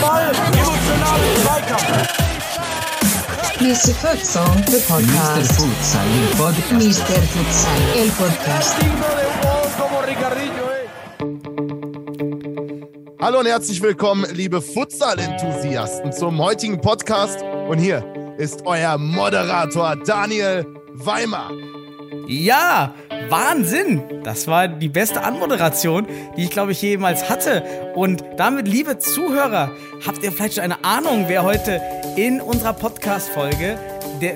Ball, Zweikampf. Mr. Futsal, the Mr. podcast. Futsal, el podcast. Mr. Futsal, el podcast. Hallo und herzlich willkommen, liebe Futsal-Enthusiasten, zum heutigen Podcast. Und hier ist euer Moderator Daniel Weimer. Ja, Wahnsinn! Das war die beste Anmoderation, die ich glaube ich jemals hatte. Und damit, liebe Zuhörer, habt ihr vielleicht schon eine Ahnung, wer heute in unserer Podcast-Folge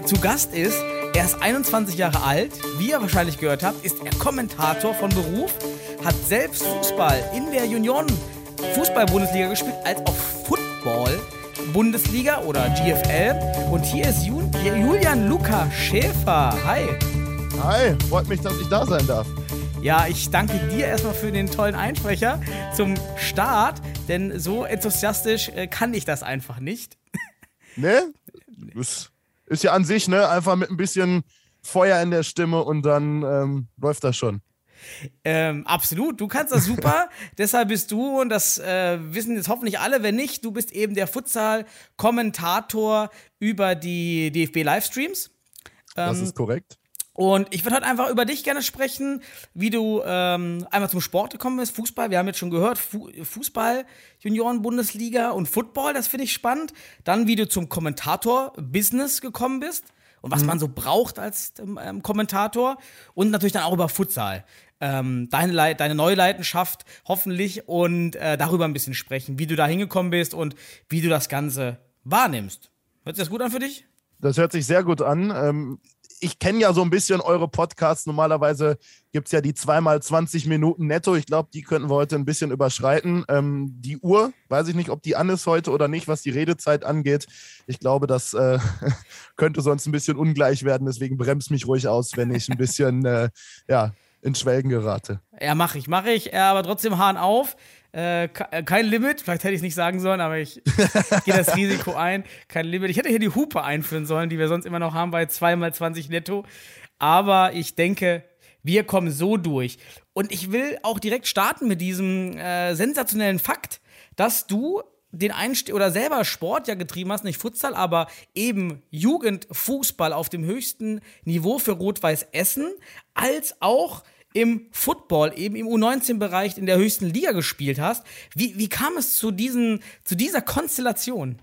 zu Gast ist? Er ist 21 Jahre alt, wie ihr wahrscheinlich gehört habt, ist er Kommentator von Beruf, hat selbst Fußball in der Junioren Fußball-Bundesliga gespielt, als auch Football. Bundesliga oder GFL. Und hier ist Ju Julian Luca Schäfer. Hi. Hi, freut mich, dass ich da sein darf. Ja, ich danke dir erstmal für den tollen Einsprecher zum Start, denn so enthusiastisch äh, kann ich das einfach nicht. Ne? Das ist ja an sich, ne? Einfach mit ein bisschen Feuer in der Stimme und dann ähm, läuft das schon. Ähm, absolut, du kannst das super. Deshalb bist du, und das äh, wissen jetzt hoffentlich alle, wenn nicht, du bist eben der Futsal-Kommentator über die DFB-Livestreams. Das Ähm, ist korrekt. Und ich würde heute einfach über dich gerne sprechen, wie du ähm, einmal zum Sport gekommen bist, Fußball. Wir haben jetzt schon gehört, Fu Fußball, Junioren-Bundesliga und Football, das finde ich spannend. Dann, wie du zum Kommentator-Business gekommen bist und was man so braucht als ähm, Kommentator. Und natürlich dann auch über Futsal. Ähm, deine, Lei- deine neue Leidenschaft hoffentlich und äh, darüber ein bisschen sprechen, wie du da hingekommen bist und wie du das Ganze wahrnimmst. Hört sich das gut an für dich? Das hört sich sehr gut an. Ähm, ich kenne ja so ein bisschen eure Podcasts. Normalerweise gibt es ja die zweimal 20 Minuten netto. Ich glaube, die könnten wir heute ein bisschen überschreiten. Ähm, die Uhr, weiß ich nicht, ob die an ist heute oder nicht, was die Redezeit angeht. Ich glaube, das äh, könnte sonst ein bisschen ungleich werden. Deswegen bremst mich ruhig aus, wenn ich ein bisschen äh, ja, ins Schwelgen gerate. Ja, mache ich, mache ich, aber trotzdem Hahn auf. Äh, äh, kein Limit, vielleicht hätte ich es nicht sagen sollen, aber ich gehe das Risiko ein. Kein Limit. Ich hätte hier die Hupe einführen sollen, die wir sonst immer noch haben bei 2x20 netto. Aber ich denke, wir kommen so durch. Und ich will auch direkt starten mit diesem äh, sensationellen Fakt, dass du den Einstieg oder selber Sport ja getrieben hast, nicht Futsal, aber eben Jugendfußball auf dem höchsten Niveau für Rot-Weiß Essen, als auch im Football, eben im U19-Bereich in der höchsten Liga gespielt hast. Wie, wie kam es zu, diesen, zu dieser Konstellation?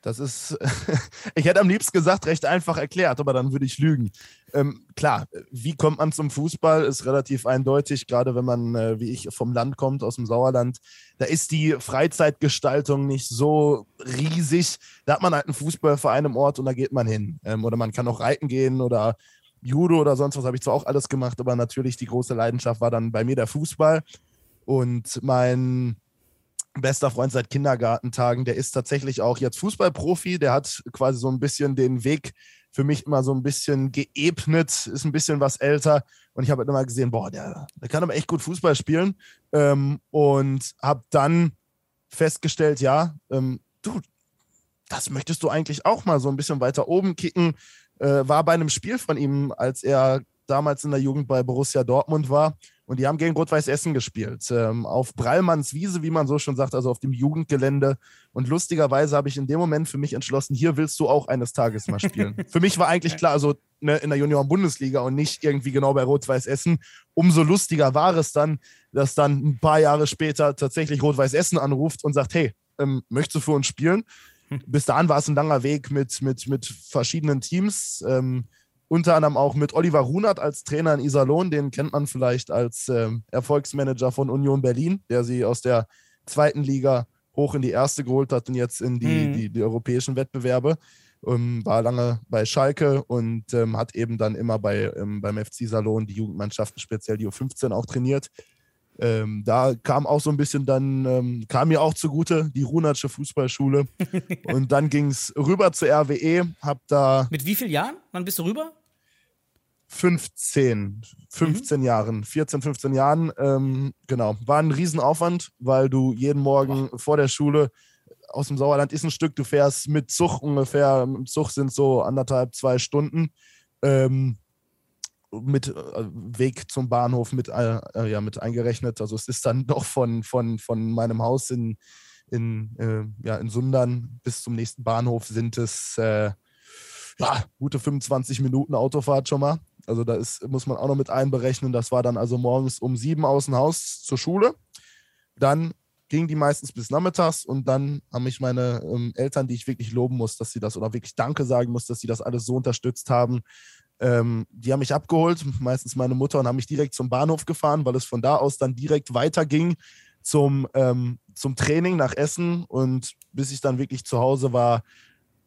Das ist, ich hätte am liebsten gesagt, recht einfach erklärt, aber dann würde ich lügen. Ähm, klar, wie kommt man zum Fußball, ist relativ eindeutig, gerade wenn man, äh, wie ich, vom Land kommt, aus dem Sauerland. Da ist die Freizeitgestaltung nicht so riesig. Da hat man halt einen Fußballverein im Ort und da geht man hin. Ähm, oder man kann auch reiten gehen oder Judo oder sonst was, habe ich zwar auch alles gemacht, aber natürlich die große Leidenschaft war dann bei mir der Fußball. Und mein bester Freund seit Kindergartentagen, der ist tatsächlich auch jetzt Fußballprofi, der hat quasi so ein bisschen den Weg für mich immer so ein bisschen geebnet, ist ein bisschen was älter und ich habe halt immer gesehen, boah, der, der kann aber echt gut Fußball spielen ähm, und habe dann festgestellt, ja, ähm, du, das möchtest du eigentlich auch mal so ein bisschen weiter oben kicken. Äh, war bei einem Spiel von ihm, als er damals in der Jugend bei Borussia Dortmund war. Und die haben gegen Rot-Weiß Essen gespielt. Ähm, auf Brallmanns Wiese, wie man so schon sagt, also auf dem Jugendgelände. Und lustigerweise habe ich in dem Moment für mich entschlossen, hier willst du auch eines Tages mal spielen. für mich war eigentlich klar, also ne, in der Junioren-Bundesliga und nicht irgendwie genau bei Rot-Weiß Essen. Umso lustiger war es dann, dass dann ein paar Jahre später tatsächlich Rot-Weiß Essen anruft und sagt, hey, ähm, möchtest du für uns spielen? Bis dahin war es ein langer Weg mit, mit, mit verschiedenen Teams. Ähm, unter anderem auch mit Oliver Runert als Trainer in Iserlohn. Den kennt man vielleicht als ähm, Erfolgsmanager von Union Berlin, der sie aus der zweiten Liga hoch in die erste geholt hat und jetzt in die, Mhm. die, die europäischen Wettbewerbe. Ähm, war lange bei Schalke und ähm, hat eben dann immer bei, ähm, beim FC Salon die Jugendmannschaften, speziell die U15, auch trainiert. Ähm, da kam auch so ein bisschen dann, ähm, kam mir auch zugute, die Runatsche Fußballschule. und dann ging es rüber zur RWE, hab da Mit wie vielen Jahren? Wann bist du rüber? 15, 15 Jahren, 14, 15 Jahren, ähm, genau. War ein Riesenaufwand, weil du jeden Morgen vor der Schule aus dem Sauerland ist ein Stück, du fährst mit Zug ungefähr, im Zug sind so anderthalb, zwei Stunden. Ähm, mit äh, Weg zum Bahnhof mit, äh, äh, ja, mit eingerechnet. Also es ist dann doch von, von, von meinem Haus in, in, äh, ja, in Sundern bis zum nächsten Bahnhof sind es äh, ja, gute 25 Minuten Autofahrt schon mal. Also da ist, muss man auch noch mit einberechnen. Das war dann also morgens um sieben aus dem Haus zur Schule. Dann ging die meistens bis nachmittags und dann haben mich meine ähm, Eltern, die ich wirklich loben muss, dass sie das oder wirklich Danke sagen muss, dass sie das alles so unterstützt haben. Ähm, die haben mich abgeholt, meistens meine Mutter, und haben mich direkt zum Bahnhof gefahren, weil es von da aus dann direkt weiterging zum, ähm, zum Training nach Essen. Und bis ich dann wirklich zu Hause war,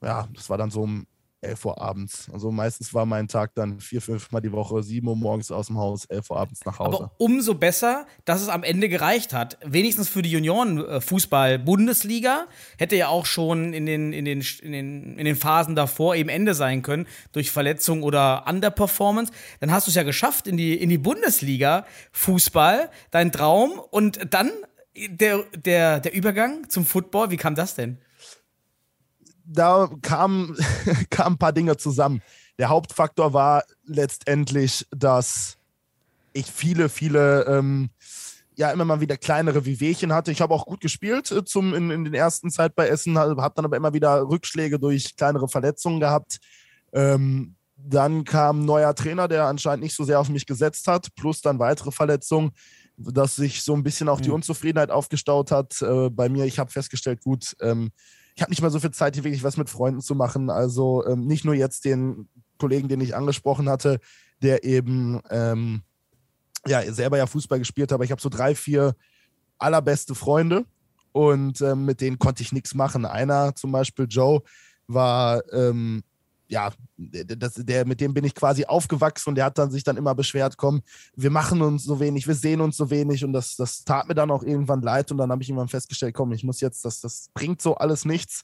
ja, das war dann so um 11 Uhr abends. Also meistens war mein Tag dann vier, fünf Mal die Woche, 7 Uhr morgens aus dem Haus, 11 Uhr abends nach Hause. Aber umso besser, dass es am Ende gereicht hat. Wenigstens für die Junioren-Fußball-Bundesliga. Hätte ja auch schon in den, in, den, in, den, in den Phasen davor eben Ende sein können, durch Verletzung oder Underperformance. Dann hast du es ja geschafft in die, in die Bundesliga, Fußball, dein Traum. Und dann der, der, der Übergang zum Football, wie kam das denn? Da kamen kam ein paar Dinge zusammen. Der Hauptfaktor war letztendlich, dass ich viele, viele, ähm, ja, immer mal wieder kleinere Wehwehchen hatte. Ich habe auch gut gespielt äh, zum, in, in den ersten Zeit bei Essen, habe dann aber immer wieder Rückschläge durch kleinere Verletzungen gehabt. Ähm, dann kam ein neuer Trainer, der anscheinend nicht so sehr auf mich gesetzt hat, plus dann weitere Verletzungen, dass sich so ein bisschen auch die Mhm. Unzufriedenheit aufgestaut hat äh, bei mir. Ich habe festgestellt, gut, ähm, ich habe nicht mal so viel Zeit, hier wirklich was mit Freunden zu machen. Also ähm, nicht nur jetzt den Kollegen, den ich angesprochen hatte, der eben ähm, ja selber ja Fußball gespielt hat, aber ich habe so drei, vier allerbeste Freunde und ähm, mit denen konnte ich nichts machen. Einer zum Beispiel, Joe, war ähm, ja, das, der, mit dem bin ich quasi aufgewachsen und der hat dann sich dann immer beschwert, komm, wir machen uns so wenig, wir sehen uns so wenig und das, das tat mir dann auch irgendwann leid und dann habe ich irgendwann festgestellt, komm, ich muss jetzt, das, das bringt so alles nichts.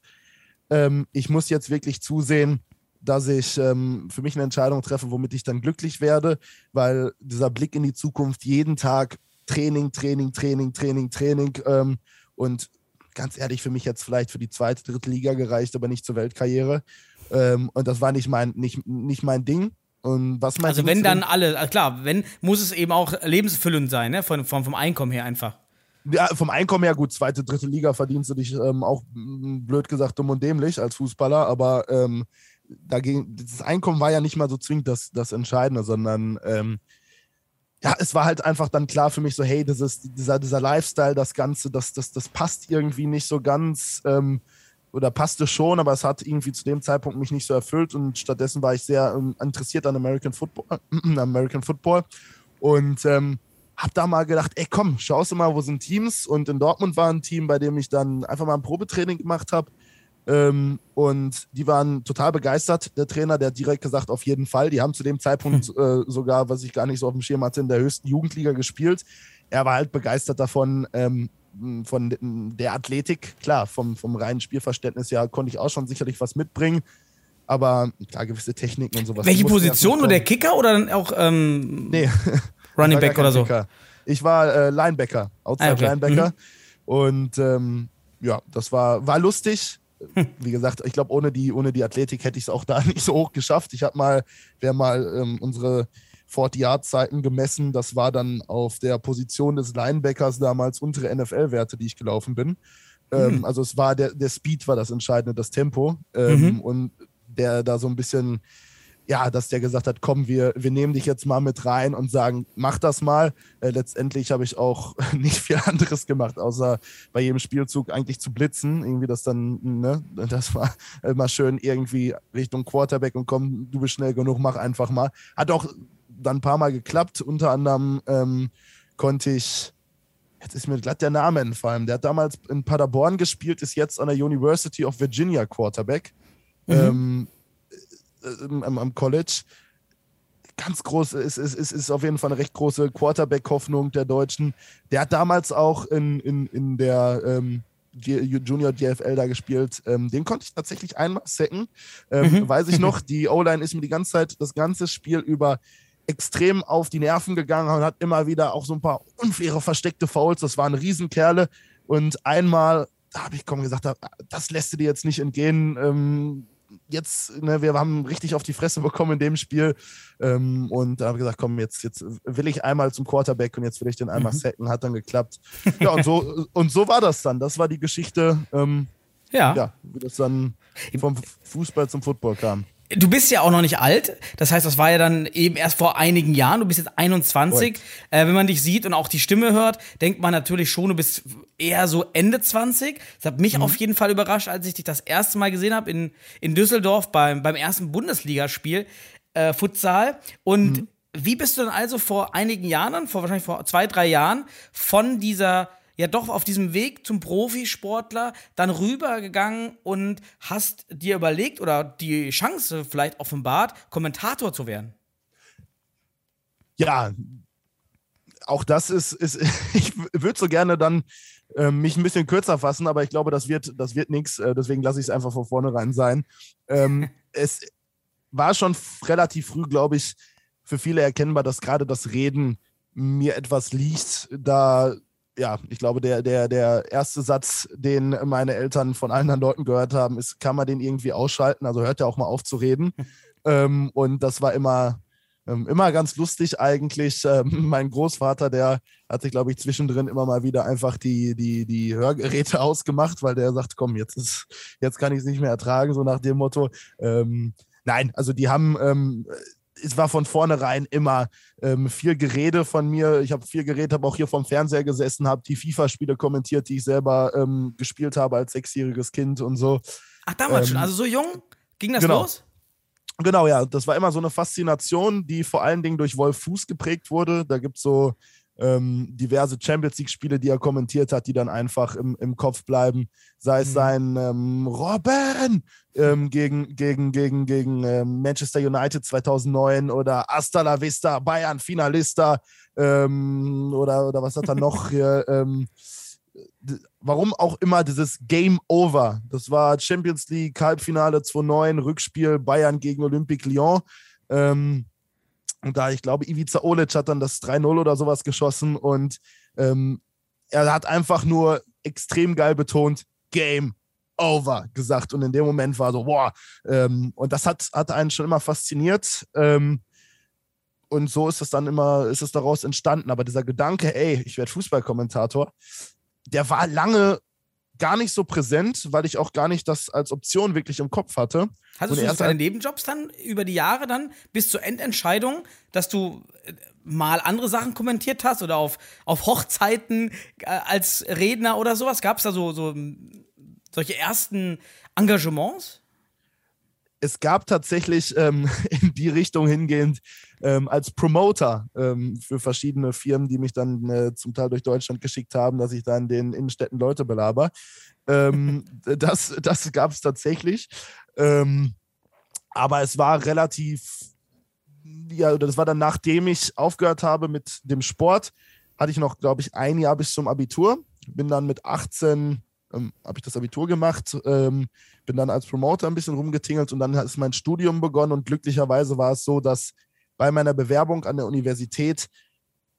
Ähm, ich muss jetzt wirklich zusehen, dass ich ähm, für mich eine Entscheidung treffe, womit ich dann glücklich werde, weil dieser Blick in die Zukunft jeden Tag Training, Training, Training, Training, Training ähm, und ganz ehrlich, für mich jetzt vielleicht für die zweite, dritte Liga gereicht, aber nicht zur Weltkarriere. Ähm, und das war nicht mein, nicht, nicht mein Ding. Und was Also wenn dann alle, äh, klar, wenn, muss es eben auch lebensfüllend sein, ne? Von, vom, vom Einkommen her einfach. Ja, vom Einkommen her gut, zweite, dritte Liga verdienst du dich ähm, auch blöd gesagt dumm und dämlich als Fußballer, aber ähm, dagegen, das Einkommen war ja nicht mal so zwingend das, das Entscheidende, sondern ähm, ja, es war halt einfach dann klar für mich so, hey, das ist dieser, dieser Lifestyle, das Ganze, das, das, das passt irgendwie nicht so ganz ähm, oder passte schon, aber es hat irgendwie zu dem Zeitpunkt mich nicht so erfüllt und stattdessen war ich sehr ähm, interessiert an American Football, äh, American Football und ähm, hab da mal gedacht, ey komm, schaust du mal, wo sind Teams und in Dortmund war ein Team, bei dem ich dann einfach mal ein Probetraining gemacht habe ähm, und die waren total begeistert. Der Trainer, der hat direkt gesagt, auf jeden Fall. Die haben zu dem Zeitpunkt äh, sogar, was ich gar nicht so auf dem Schirm hatte, in der höchsten Jugendliga gespielt. Er war halt begeistert davon, ähm, von der Athletik. Klar, vom, vom reinen Spielverständnis ja konnte ich auch schon sicherlich was mitbringen. Aber klar, gewisse Techniken und sowas. Welche Position? Nur der Kicker oder dann auch ähm. Nee, Running Back oder so? Kicker. Ich war äh, Linebacker, Outside Ah, okay. Linebacker. Und ähm, ja, das war, war lustig. Wie gesagt, ich glaube, ohne die, ohne die Athletik hätte ich es auch da nicht so hoch geschafft. Ich habe mal, wer mal ähm, unsere 40-Yard-Zeiten gemessen. Das war dann auf der Position des Linebackers damals untere NFL-Werte, die ich gelaufen bin. Ähm, also es war der, der Speed war das Entscheidende, das Tempo. Ähm, Mhm. Und der da so ein bisschen, ja, dass der gesagt hat, komm, wir, wir nehmen dich jetzt mal mit rein und sagen, mach das mal. Äh, letztendlich habe ich auch nicht viel anderes gemacht, außer bei jedem Spielzug eigentlich zu blitzen. Irgendwie das dann, ne, das war immer schön irgendwie Richtung Quarterback und komm, du bist schnell genug, mach einfach mal. Hat auch dann ein paar Mal geklappt. Unter anderem ähm, konnte ich, jetzt ist mir glatt der Name entfallen, der hat damals in Paderborn gespielt, ist jetzt an der University of Virginia Quarterback ähm, äh, am, am College. Ganz groß, ist, ist, ist, ist auf jeden Fall eine recht große Quarterback-Hoffnung der Deutschen. Der hat damals auch in, in, in der ähm, Junior DFL da gespielt. Ähm, den konnte ich tatsächlich einmal sacken. Ähm, Weiß ich noch, die O-Line ist mir die ganze Zeit, das ganze Spiel über extrem auf die Nerven gegangen und hat immer wieder auch so ein paar unfaire versteckte Fouls. Das waren Riesenkerle. Und einmal da habe ich komm gesagt, das lässt du dir jetzt nicht entgehen. Ähm, jetzt, ne, wir haben richtig auf die Fresse bekommen in dem Spiel. Ähm, und da habe ich gesagt, komm, jetzt, jetzt will ich einmal zum Quarterback und jetzt will ich den einmal mhm. sacken. Hat dann geklappt. Ja, und so, und so war das dann. Das war die Geschichte, ähm, ja. ja, wie das dann vom Fußball zum Football kam. Du bist ja auch noch nicht alt. Das heißt, das war ja dann eben erst vor einigen Jahren. Du bist jetzt 21. Äh, wenn man dich sieht und auch die Stimme hört, denkt man natürlich schon, du bist eher so Ende 20. Das hat mich mhm. auf jeden Fall überrascht, als ich dich das erste Mal gesehen habe in, in Düsseldorf beim, beim ersten Bundesligaspiel äh, Futsal. Und mhm. wie bist du dann also vor einigen Jahren, vor wahrscheinlich vor zwei, drei Jahren, von dieser ja doch auf diesem Weg zum Profisportler dann rübergegangen und hast dir überlegt oder die Chance vielleicht offenbart, Kommentator zu werden? Ja, auch das ist, ist ich würde so gerne dann äh, mich ein bisschen kürzer fassen, aber ich glaube, das wird, das wird nichts, äh, deswegen lasse ich es einfach von vornherein sein. Ähm, es war schon relativ früh, glaube ich, für viele erkennbar, dass gerade das Reden mir etwas liegt, da ja, ich glaube, der, der, der erste Satz, den meine Eltern von anderen Leuten gehört haben, ist, kann man den irgendwie ausschalten? Also hört er auch mal auf zu reden. ähm, und das war immer, ähm, immer ganz lustig eigentlich. Ähm, mein Großvater, der hat sich, glaube ich, zwischendrin immer mal wieder einfach die, die, die Hörgeräte ausgemacht, weil der sagt, komm, jetzt, ist, jetzt kann ich es nicht mehr ertragen, so nach dem Motto. Ähm, nein, also die haben ähm, es war von vornherein immer ähm, viel Gerede von mir. Ich habe viel geredet, habe auch hier vom Fernseher gesessen, habe die FIFA-Spiele kommentiert, die ich selber ähm, gespielt habe als sechsjähriges Kind und so. Ach, damals ähm, schon, also so jung ging das genau. los? Genau, ja. Das war immer so eine Faszination, die vor allen Dingen durch Wolf Fuß geprägt wurde. Da gibt es so ähm, diverse Champions League-Spiele, die er kommentiert hat, die dann einfach im, im Kopf bleiben. Sei es mhm. sein ähm, Robben ähm, gegen, gegen, gegen, gegen ähm, Manchester United 2009 oder Hasta la Vista, Bayern Finalista ähm, oder, oder was hat er noch hier? Ähm, warum auch immer dieses Game Over. Das war Champions League Halbfinale 2009, Rückspiel Bayern gegen Olympique Lyon. Ähm, und da, ich glaube, Ivica Olic hat dann das 3-0 oder sowas geschossen und ähm, er hat einfach nur extrem geil betont, Game over gesagt. Und in dem Moment war so, boah, ähm, und das hat, hat einen schon immer fasziniert. Ähm, und so ist es dann immer, ist es daraus entstanden. Aber dieser Gedanke, ey, ich werde Fußballkommentator, der war lange gar nicht so präsent, weil ich auch gar nicht das als Option wirklich im Kopf hatte. Hattest du deine Nebenjobs dann über die Jahre dann bis zur Endentscheidung, dass du äh, mal andere Sachen kommentiert hast oder auf, auf Hochzeiten äh, als Redner oder sowas? Gab es da so, so solche ersten Engagements? Es gab tatsächlich ähm, in die Richtung hingehend ähm, als Promoter ähm, für verschiedene Firmen, die mich dann äh, zum Teil durch Deutschland geschickt haben, dass ich da in den Innenstädten Leute belaber. Ähm, das das gab es tatsächlich. Ähm, aber es war relativ, ja, das war dann nachdem ich aufgehört habe mit dem Sport, hatte ich noch, glaube ich, ein Jahr bis zum Abitur. Bin dann mit 18 ähm, habe ich das Abitur gemacht, ähm, bin dann als Promoter ein bisschen rumgetingelt und dann ist mein Studium begonnen und glücklicherweise war es so, dass bei meiner Bewerbung an der Universität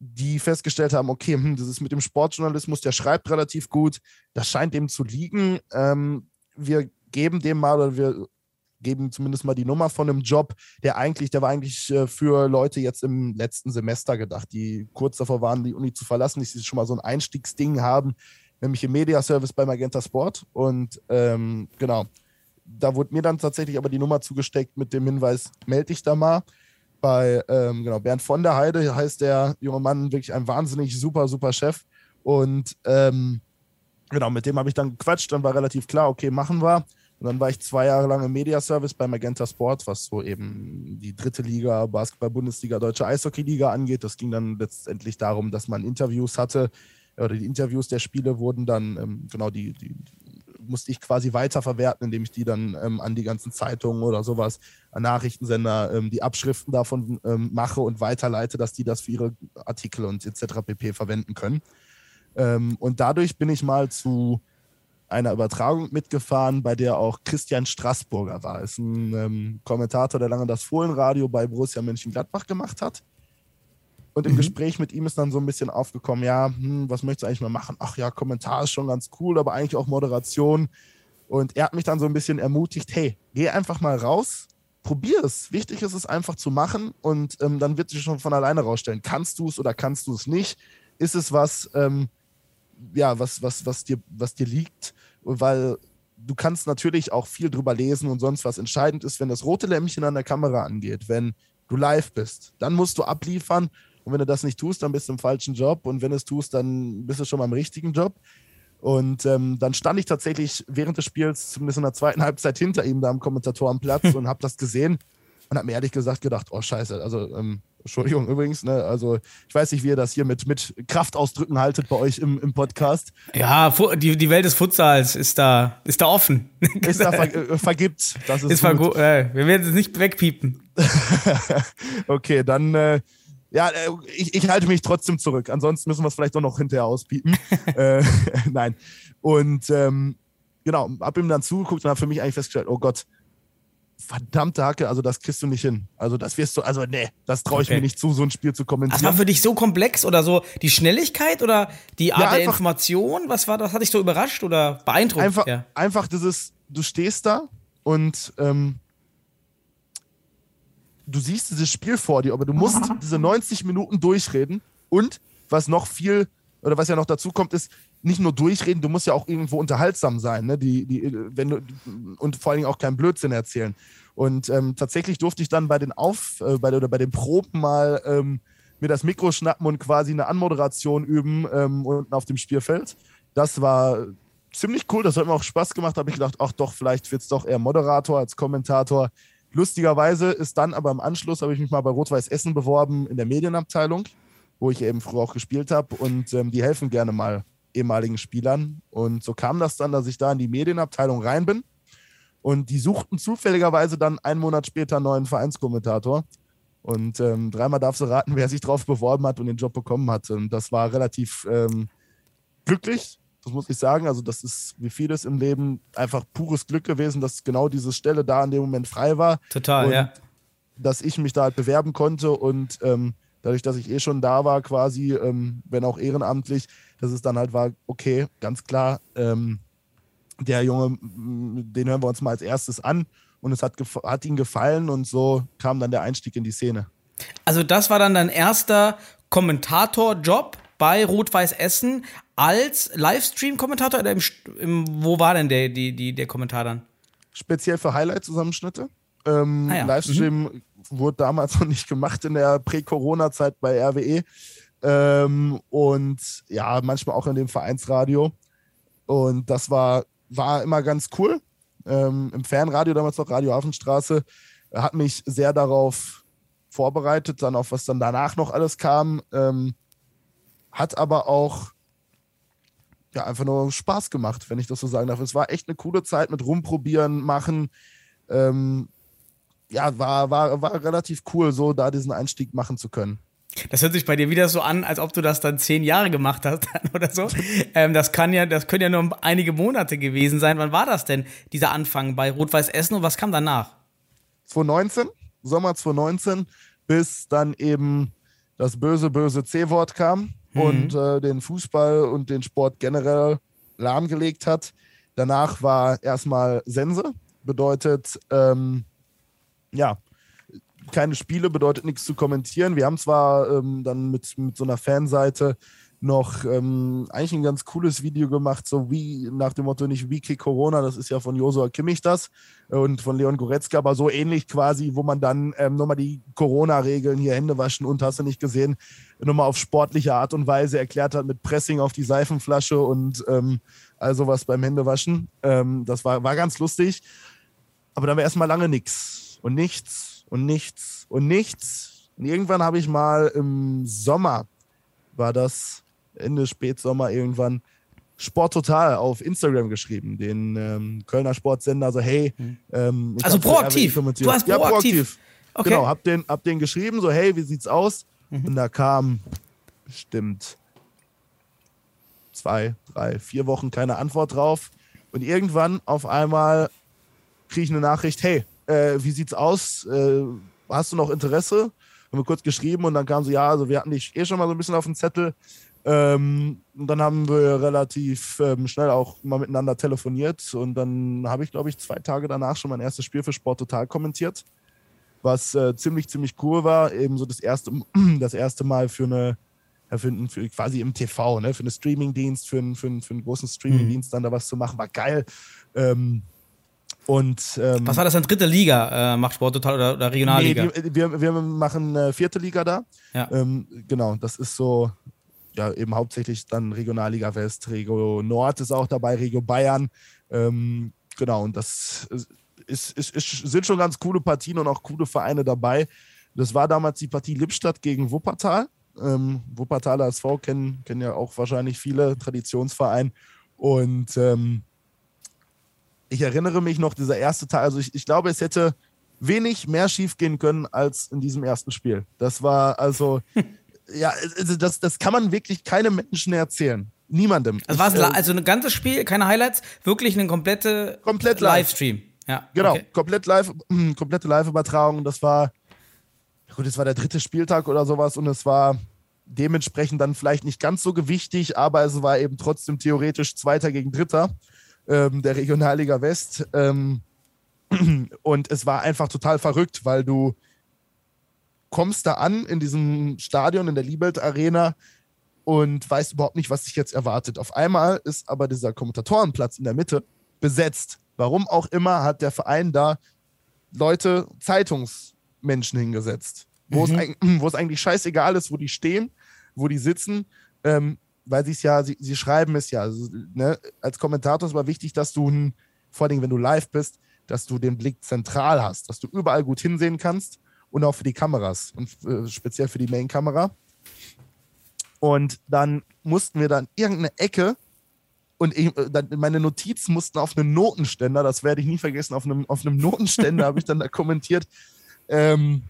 die festgestellt haben, okay, hm, das ist mit dem Sportjournalismus, der schreibt relativ gut, das scheint dem zu liegen. Ähm, wir geben dem mal oder wir geben zumindest mal die Nummer von einem Job, der eigentlich, der war eigentlich äh, für Leute jetzt im letzten Semester gedacht, die kurz davor waren, die Uni zu verlassen, die schon mal so ein Einstiegsding haben, nämlich im Media Service bei Magenta Sport. Und ähm, genau, da wurde mir dann tatsächlich aber die Nummer zugesteckt mit dem Hinweis, melde dich da mal. Bei ähm, genau, Bernd von der Heide heißt der junge Mann wirklich ein wahnsinnig super, super Chef. Und ähm, genau, mit dem habe ich dann gequatscht. Dann war relativ klar, okay, machen wir. Und dann war ich zwei Jahre lang im Media Service bei Magenta Sport, was so eben die dritte Liga, Basketball-Bundesliga, Deutsche Eishockey-Liga angeht. Das ging dann letztendlich darum, dass man Interviews hatte oder die Interviews der Spiele wurden dann, ähm, genau, die, die, musste ich quasi weiterverwerten, indem ich die dann ähm, an die ganzen Zeitungen oder sowas, an Nachrichtensender, ähm, die Abschriften davon ähm, mache und weiterleite, dass die das für ihre Artikel und etc. pp. verwenden können. Ähm, und dadurch bin ich mal zu einer Übertragung mitgefahren, bei der auch Christian Straßburger war. Ist ein ähm, Kommentator, der lange das Fohlenradio bei Borussia Mönchengladbach gemacht hat Und im Gespräch mit ihm ist dann so ein bisschen aufgekommen, ja, hm, was möchtest du eigentlich mal machen? Ach ja, Kommentar ist schon ganz cool, aber eigentlich auch Moderation. Und er hat mich dann so ein bisschen ermutigt, hey, geh einfach mal raus, probier es. Wichtig ist es einfach zu machen und ähm, dann wird sich schon von alleine rausstellen. Kannst du es oder kannst du es nicht? Ist es was, ähm, ja, was, was, was, dir, was dir liegt? Weil du kannst natürlich auch viel drüber lesen und sonst was. Entscheidend ist, wenn das rote Lämpchen an der Kamera angeht, wenn du live bist, dann musst du abliefern. Und wenn du das nicht tust, dann bist du im falschen Job. Und wenn du es tust, dann bist du schon mal im richtigen Job. Und ähm, dann stand ich tatsächlich während des Spiels, zumindest in der zweiten Halbzeit, hinter ihm da am Kommentatorenplatz und habe das gesehen und habe mir ehrlich gesagt gedacht, oh scheiße, also ähm, Entschuldigung übrigens, ne, also ich weiß nicht, wie ihr das hier mit, mit Kraftausdrücken haltet bei euch im, im Podcast. Ja, die, die Welt des Futsals ist da, ist da offen. Ist da ver äh, vergibt, das ist, Ist gut. vergo- äh, wir werden es nicht wegpiepen. okay, dann äh, ja, äh, ich, ich halte mich trotzdem zurück. Ansonsten müssen wir es vielleicht doch noch hinterher auspiepen. äh, nein. Und ähm, genau, hab ihm dann zugeguckt und habe für mich eigentlich festgestellt, oh Gott, verdammte Hacke, also das kriegst du nicht hin. Also das wirst du, also nee, das traue ich Okay. mir nicht zu, so ein Spiel zu Das war kommentieren. für dich so komplex oder so die Schnelligkeit oder die Art Ja, der Information? Was war das? Hat dich so überrascht oder beeindruckt? Einfach, ja. einfach dieses, du stehst da und ähm, du siehst dieses Spiel vor dir, aber du musst diese 90 Minuten durchreden und was noch viel, oder was ja noch dazu kommt, ist nicht nur durchreden, du musst ja auch irgendwo unterhaltsam sein, ne? Die, die, wenn du, und vor allen Dingen auch keinen Blödsinn erzählen. Und ähm, tatsächlich durfte ich dann bei den Auf, äh, bei, oder bei den Proben mal ähm, mir das Mikro schnappen und quasi eine Anmoderation üben ähm, unten auf dem Spielfeld. Das war ziemlich cool, das hat mir auch Spaß gemacht. Da habe ich gedacht, ach doch, vielleicht wird es doch eher Moderator als Kommentator. Lustigerweise ist dann aber im Anschluss, habe ich mich mal bei Rot-Weiß Essen beworben in der Medienabteilung, wo ich eben früher auch gespielt habe. Und ähm, die helfen gerne mal ehemaligen Spielern. Und so kam das dann, dass ich da in die Medienabteilung rein bin. Und die suchten zufälligerweise dann einen Monat später einen neuen Vereinskommentator. Und ähm, dreimal darfst du raten, wer sich drauf beworben hat und den Job bekommen hat. Und das war relativ ähm, glücklich, das muss ich sagen. Also, das ist wie vieles im Leben einfach pures Glück gewesen, dass genau diese Stelle da in dem Moment frei war. Total, und ja. dass ich mich da halt bewerben konnte und ähm, dadurch, dass ich eh schon da war, quasi, ähm, wenn auch ehrenamtlich, dass es dann halt war, okay, ganz klar, ähm, der Junge, m, den hören wir uns mal als erstes an und es hat, hat ihm gefallen und so kam dann der Einstieg in die Szene. Also das war dann dein erster Kommentatorjob bei Rot-Weiß Essen als Livestream-Kommentator oder im, im, wo war denn der, die, die, der Kommentar dann? Speziell für Highlight-Zusammenschnitte. Ähm, Ah ja, Livestream wurde damals noch nicht gemacht in der Prä-Corona-Zeit bei RWE. Ähm, und ja, manchmal auch in dem Vereinsradio. Und das war, war immer ganz cool. Ähm, Im Fernradio, damals noch Radio Hafenstraße, hat mich sehr darauf vorbereitet, dann auf was dann danach noch alles kam. Ähm, hat aber auch ja, einfach nur Spaß gemacht, wenn ich das so sagen darf. Es war echt eine coole Zeit mit rumprobieren, machen. Ähm, ja, war, war, war relativ cool, so da diesen Einstieg machen zu können. Das hört sich bei dir wieder so an, als ob du das dann zehn Jahre gemacht hast oder so. Ähm, das kann ja, das können ja nur einige Monate gewesen sein. Wann war das denn, dieser Anfang bei Rot-Weiß Essen und was kam danach? 2019, Sommer 2019, bis dann eben das böse, böse C-Wort kam und äh, den Fußball und den Sport generell lahmgelegt hat. Danach war erstmal Sense, bedeutet, ähm, ja, keine Spiele, bedeutet nichts zu kommentieren. Wir haben zwar ähm, dann mit, mit so einer Fanseite noch ähm, eigentlich ein ganz cooles Video gemacht, so wie nach dem Motto nicht Wiki Corona, das ist ja von Josua Kimmich das und von Leon Goretzka, aber so ähnlich quasi, wo man dann ähm, nochmal die Corona-Regeln hier Hände waschen und hast du nicht gesehen, nochmal auf sportliche Art und Weise erklärt hat mit Pressing auf die Seifenflasche und ähm, all sowas beim Händewaschen. Ähm, das war, war ganz lustig, aber dann war erstmal lange nichts und nichts und nichts und nichts. Und irgendwann habe ich mal im Sommer, war das Ende Spätsommer irgendwann, Sport Total auf Instagram geschrieben, den ähm, Kölner Sportsender, so hey. Ähm, ich Also proaktiv. Du hast ja, proaktiv. Okay. Genau, hab den, hab den geschrieben, so hey, wie sieht's aus? Und da kam bestimmt zwei, drei, vier Wochen keine Antwort drauf. Und irgendwann auf einmal kriege ich eine Nachricht, hey, äh, wie sieht's aus? Äh, hast du noch Interesse? haben wir kurz geschrieben und dann kam sie, ja, also wir hatten dich eh schon mal so ein bisschen auf dem Zettel. Ähm, und dann haben wir relativ ähm, schnell auch mal miteinander telefoniert und dann habe ich, glaube ich, zwei Tage danach schon mein erstes Spiel für Sport Total kommentiert, was äh, ziemlich, ziemlich cool war. Eben so das erste, das erste Mal für eine, für, für quasi im TV, ne, für einen Streamingdienst, für, einen- für, einen- für einen großen Streamingdienst dann da was zu machen, war geil. Ähm, und ähm, Was war das dann? Dritte Liga? Äh, macht Sport total oder, oder Regionalliga? Nee, wir, wir, wir machen äh, vierte Liga da. Ja. Ähm, genau, das ist so, ja, eben hauptsächlich dann Regionalliga West, Regio Nord ist auch dabei, Regio Bayern. Ähm, genau, und das ist, ist, ist, sind schon ganz coole Partien und auch coole Vereine dabei. Das war damals die Partie Lippstadt gegen Wuppertal. Ähm, Wuppertaler SV kennen, kennen ja auch wahrscheinlich viele, Traditionsverein. Und ähm, ich erinnere mich noch, dieser erste Teil, also ich, ich glaube, es hätte wenig mehr schief gehen können als in diesem ersten Spiel. Das war also, ja, also das, das kann man wirklich keinem Menschen erzählen. Niemandem. Also war es Ich, äh, also ein ganzes Spiel, keine Highlights, wirklich eine komplette Komplett live. Livestream. Ja, Genau, okay. komplett live, komplette Live-Übertragung. Das war, gut, es war der dritte Spieltag oder sowas und es war dementsprechend dann vielleicht nicht ganz so gewichtig, aber es war eben trotzdem theoretisch Zweiter gegen Dritter ähm, der Regionalliga West. Ähm, und es war einfach total verrückt, weil du kommst da an in diesem Stadion, in der Liebelt Arena und weißt überhaupt nicht, was dich jetzt erwartet. Auf einmal ist aber dieser Kommentatorenplatz in der Mitte besetzt. Warum auch immer hat der Verein da Leute, Zeitungsmenschen hingesetzt, wo, wo es eigentlich scheißegal ist, wo die stehen, wo die sitzen, ähm, weil sie es ja, sie, sie schreiben es ja. Also, ne? Als Kommentator ist aber wichtig, dass du, vor allem wenn du live bist, dass du den Blick zentral hast, dass du überall gut hinsehen kannst und auch für die Kameras und äh, speziell für die Main-Kamera. Und dann mussten wir dann irgendeine Ecke und ich, äh, meine Notizen mussten auf einen Notenständer, das werde ich nie vergessen, auf einem, auf einem Notenständer habe ich dann da kommentiert. Ähm,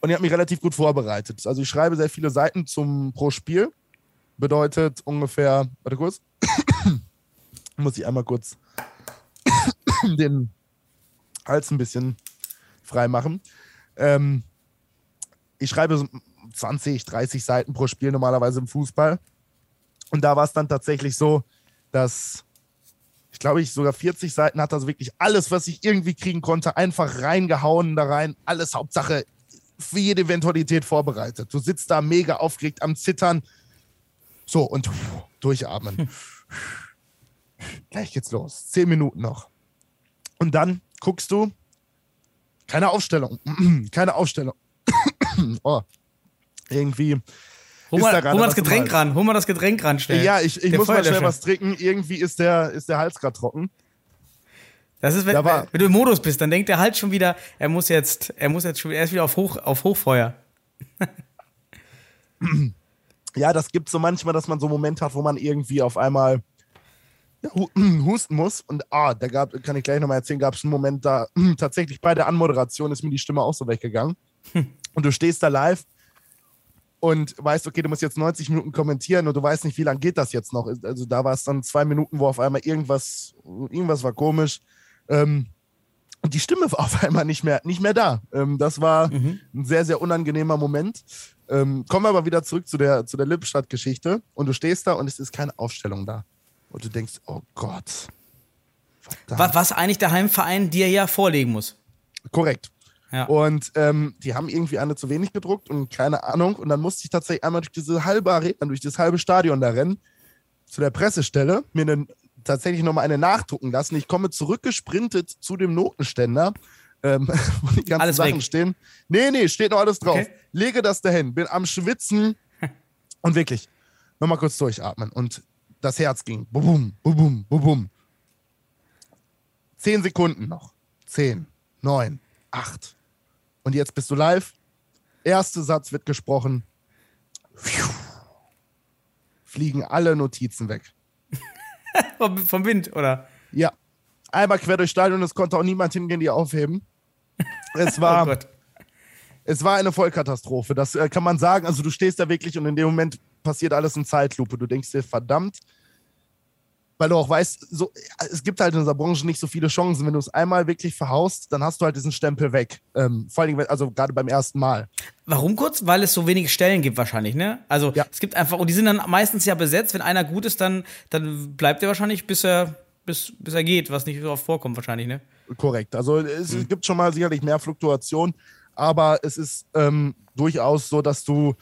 und ich habe mich relativ gut vorbereitet. Also ich schreibe sehr viele Seiten zum pro Spiel. Bedeutet ungefähr, warte kurz, muss ich einmal kurz den Hals ein bisschen frei machen. Ähm, ich schreibe so 20, 30 Seiten pro Spiel normalerweise im Fußball. Und da war es dann tatsächlich so, dass ich glaube, ich sogar 40 Seiten hatte, also wirklich alles, was ich irgendwie kriegen konnte, einfach reingehauen da rein. Alles Hauptsache für jede Eventualität vorbereitet. Du sitzt da mega aufgeregt am Zittern. So, und durchatmen. Gleich geht's los. Zehn Minuten noch. Und dann guckst du, keine Aufstellung. keine Aufstellung. oh. Irgendwie. Hol da mal, hol mal das Getränk Hals. ran, hol mal das Getränk ran schnell. Ja, ich, ich Der muss mal schnell was trinken. Irgendwie ist der, ist der Hals gerade trocken. Das ist, wenn, Da war- wenn du im Modus bist, dann denkt er halt schon wieder, er muss jetzt, er muss jetzt schon wieder, er ist wieder auf, Hoch, auf Hochfeuer. Ja, das gibt so manchmal, dass man so einen Moment hat, wo man irgendwie auf einmal husten muss. Und ah, da gab, kann ich gleich nochmal erzählen, gab es einen Moment da, tatsächlich bei der Anmoderation ist mir die Stimme auch so weggegangen. Und du stehst da live und weißt, okay, du musst jetzt 90 Minuten kommentieren und du weißt nicht, wie lange geht das jetzt noch. Also da war es dann zwei Minuten, wo auf einmal irgendwas, irgendwas war komisch. Ähm, und die Stimme war auf einmal nicht mehr, nicht mehr da. Ähm, das war ein sehr, sehr unangenehmer Moment. Ähm, kommen wir aber wieder zurück zu der, zu der Lippstadt-Geschichte. Und du stehst da und es ist keine Aufstellung da. Und du denkst, oh Gott. Was, was eigentlich der Heimverein dir ja vorlegen muss. Korrekt. Ja. Und ähm, die haben irgendwie eine zu wenig gedruckt und keine Ahnung. Und dann musste ich tatsächlich einmal durch diese halbe Arena, durch das halbe Stadion da rennen, zu der Pressestelle, mir dann tatsächlich nochmal eine nachdrucken lassen. Ich komme zurückgesprintet zu dem Notenständer, ähm, wo die ganzen Alles Sachen weg. stehen. Nee, nee, steht noch alles drauf. Okay. Lege das dahin, bin am Schwitzen und wirklich nochmal kurz durchatmen. Und das Herz ging. Bum, bum, bum, bum, bum. Zehn Sekunden noch. Zehn, neun, acht. Und jetzt bist du live. Erster Satz wird gesprochen. Fliegen alle Notizen weg. Vom, Wind, oder? Ja. Einmal quer durchs Stadion, es konnte auch niemand hingehen, die aufheben. Es Oh war, Gott. es war eine Vollkatastrophe. Das äh, kann man sagen. Also du stehst da wirklich und in dem Moment passiert alles in Zeitlupe. Du denkst dir, verdammt, weil du auch weißt, so, es gibt halt in unserer Branche nicht so viele Chancen. Wenn du es einmal wirklich verhaust, dann hast du halt diesen Stempel weg. Ähm, vor allem, wenn- also gerade beim ersten Mal. Warum kurz? Weil es so wenige Stellen gibt wahrscheinlich, ne? Also Ja. es gibt einfach, und die sind dann meistens ja besetzt. Wenn einer gut ist, dann, dann bleibt er wahrscheinlich, bis er, bis, bis er geht, was nicht so oft vorkommt wahrscheinlich, ne? Korrekt. Also es gibt schon mal sicherlich mehr Fluktuation, aber es ist ähm, durchaus so, dass du,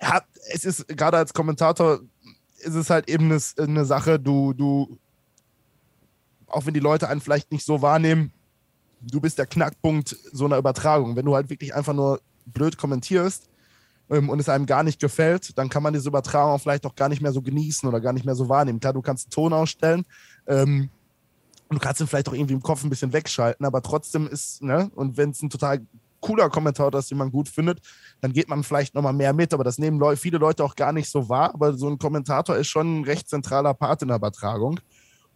ja, es ist gerade als Kommentator, ist es halt eben eine, eine Sache, du, du, auch wenn die Leute einen vielleicht nicht so wahrnehmen, du bist der Knackpunkt so einer Übertragung. Wenn du halt wirklich einfach nur blöd kommentierst ähm, und es einem gar nicht gefällt, dann kann man diese Übertragung auch vielleicht auch gar nicht mehr so genießen oder gar nicht mehr so wahrnehmen. Klar, du kannst einen Ton ausstellen, ähm, und du kannst ihn vielleicht auch irgendwie im Kopf ein bisschen wegschalten, aber trotzdem ist, ne, und wenn es ein total cooler Kommentator ist, den man gut findet, dann geht man vielleicht nochmal mehr mit, aber das nehmen viele Leute auch gar nicht so wahr, aber so ein Kommentator ist schon ein recht zentraler Part in der Übertragung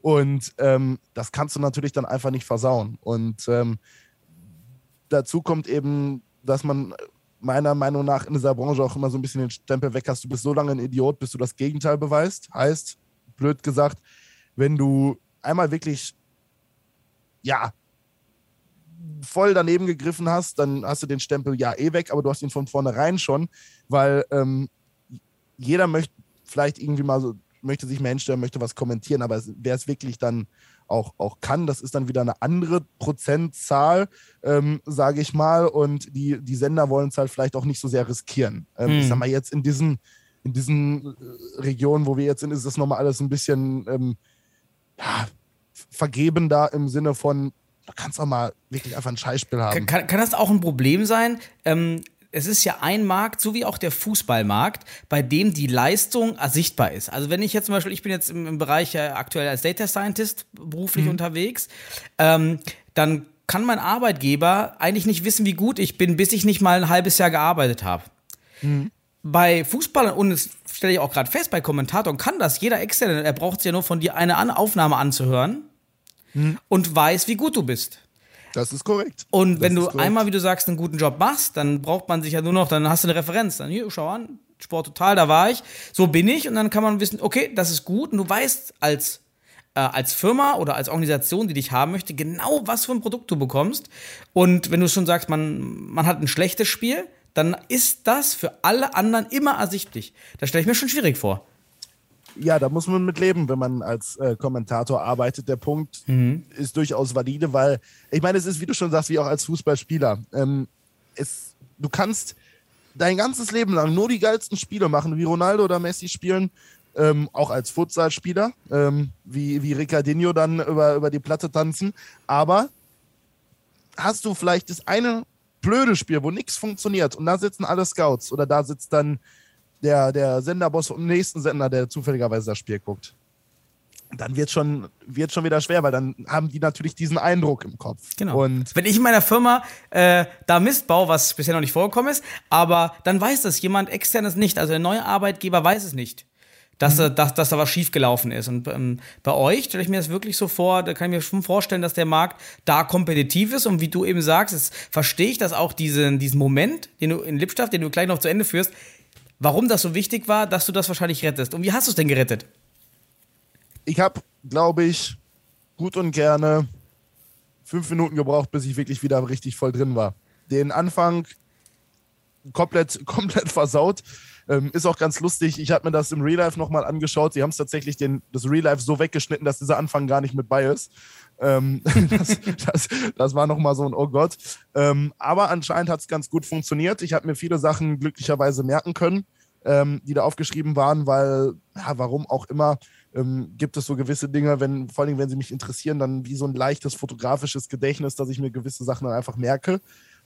und ähm, das kannst du natürlich dann einfach nicht versauen und ähm, dazu kommt eben, dass man meiner Meinung nach in dieser Branche auch immer so ein bisschen den Stempel weg hast, du bist so lange ein Idiot, bis du das Gegenteil beweist. Heißt, blöd gesagt, wenn du einmal wirklich, ja, voll daneben gegriffen hast, dann hast du den Stempel ja eh weg, aber du hast ihn von vornherein schon, weil ähm, jeder möchte vielleicht irgendwie mal so, möchte sich mehr hinstellen, möchte was kommentieren, aber wer es wirklich dann auch, auch kann, das ist dann wieder eine andere Prozentzahl, ähm, sage ich mal, und die, die Sender wollen es halt vielleicht auch nicht so sehr riskieren. Ähm, Ich Hm. sag mal, jetzt in diesen, in diesen äh, Regionen, wo wir jetzt sind, ist das nochmal alles ein bisschen ähm, ja, vergeben da im Sinne von, du kannst auch mal wirklich einfach ein Scheißspiel haben. Kann, kann, das auch ein Problem sein? Ähm, es ist ja ein Markt, so wie auch der Fußballmarkt, bei dem die Leistung sichtbar ist. Also wenn ich jetzt zum Beispiel, ich bin jetzt im, im Bereich äh, aktuell als Data Scientist beruflich unterwegs, ähm, dann kann mein Arbeitgeber eigentlich nicht wissen, wie gut ich bin, bis ich nicht mal ein halbes Jahr gearbeitet habe. Bei Fußballern, und das stelle ich auch gerade fest, bei Kommentatoren kann das jeder Externe, er braucht es ja nur von dir eine Aufnahme anzuhören und weiß, wie gut du bist. Das ist korrekt. Und wenn Das du einmal, wie du sagst, einen guten Job machst, dann braucht man sich ja nur noch, dann hast du eine Referenz. Dann hier, schau an, Sport total, da war ich, so bin ich. Und dann kann man wissen, okay, das ist gut. Und du weißt als, äh, als Firma oder als Organisation, die dich haben möchte, genau, was für ein Produkt du bekommst. Und wenn du schon sagst, man, man hat ein schlechtes Spiel, dann ist das für alle anderen immer ersichtlich. Das stelle ich mir schon schwierig vor. Ja, da muss man mit leben, wenn man als äh, Kommentator arbeitet. Der Punkt ist durchaus valide, weil ich meine, es ist, wie du schon sagst, wie auch als Fußballspieler. Ähm, es, du kannst dein ganzes Leben lang nur die geilsten Spiele machen, wie Ronaldo oder Messi spielen, ähm, auch als Futsalspieler, ähm, wie, wie Ricardinho dann über, über die Platte tanzen. Aber hast du vielleicht das eine blöde Spiel, wo nichts funktioniert und da sitzen alle Scouts oder da sitzt dann der, der Senderboss vom nächsten Sender, der zufälligerweise das Spiel guckt. Dann wird schon, wird schon wieder schwer, weil dann haben die natürlich diesen Eindruck im Kopf. Genau. Und wenn ich in meiner Firma äh, da Mist baue, was bisher noch nicht vorgekommen ist, aber dann weiß das jemand externes nicht. Also der neue Arbeitgeber weiß es nicht, dass, da- dass, dass da was schiefgelaufen ist. Und ähm, bei euch stelle ich mir das wirklich so vor, da kann ich mir schon vorstellen, dass der Markt da kompetitiv ist. Und wie du eben sagst, verstehe ich das auch, diesen, diesen Moment, den du in Lippstadt, den du gleich noch zu Ende führst, warum das so wichtig war, dass du das wahrscheinlich rettest. Und wie hast du es denn gerettet? ich habe, glaube ich, gut und gerne fünf Minuten gebraucht, bis ich wirklich wieder richtig voll drin war. Den Anfang komplett, komplett versaut. Ähm, ist auch ganz lustig. Ich habe mir das im Real Life nochmal angeschaut. Sie haben es tatsächlich den, das Real Life so weggeschnitten, dass dieser Anfang gar nicht mit bei ist. Ähm, das, das, das war nochmal so ein Oh Gott. Ähm, aber anscheinend hat es ganz gut funktioniert. Ich habe mir viele Sachen glücklicherweise merken können, ähm, die da aufgeschrieben waren, weil, ja, warum auch immer, ähm, gibt es so gewisse Dinge, wenn, vor allem wenn sie mich interessieren, dann wie so ein leichtes fotografisches Gedächtnis, dass ich mir gewisse Sachen dann einfach merke.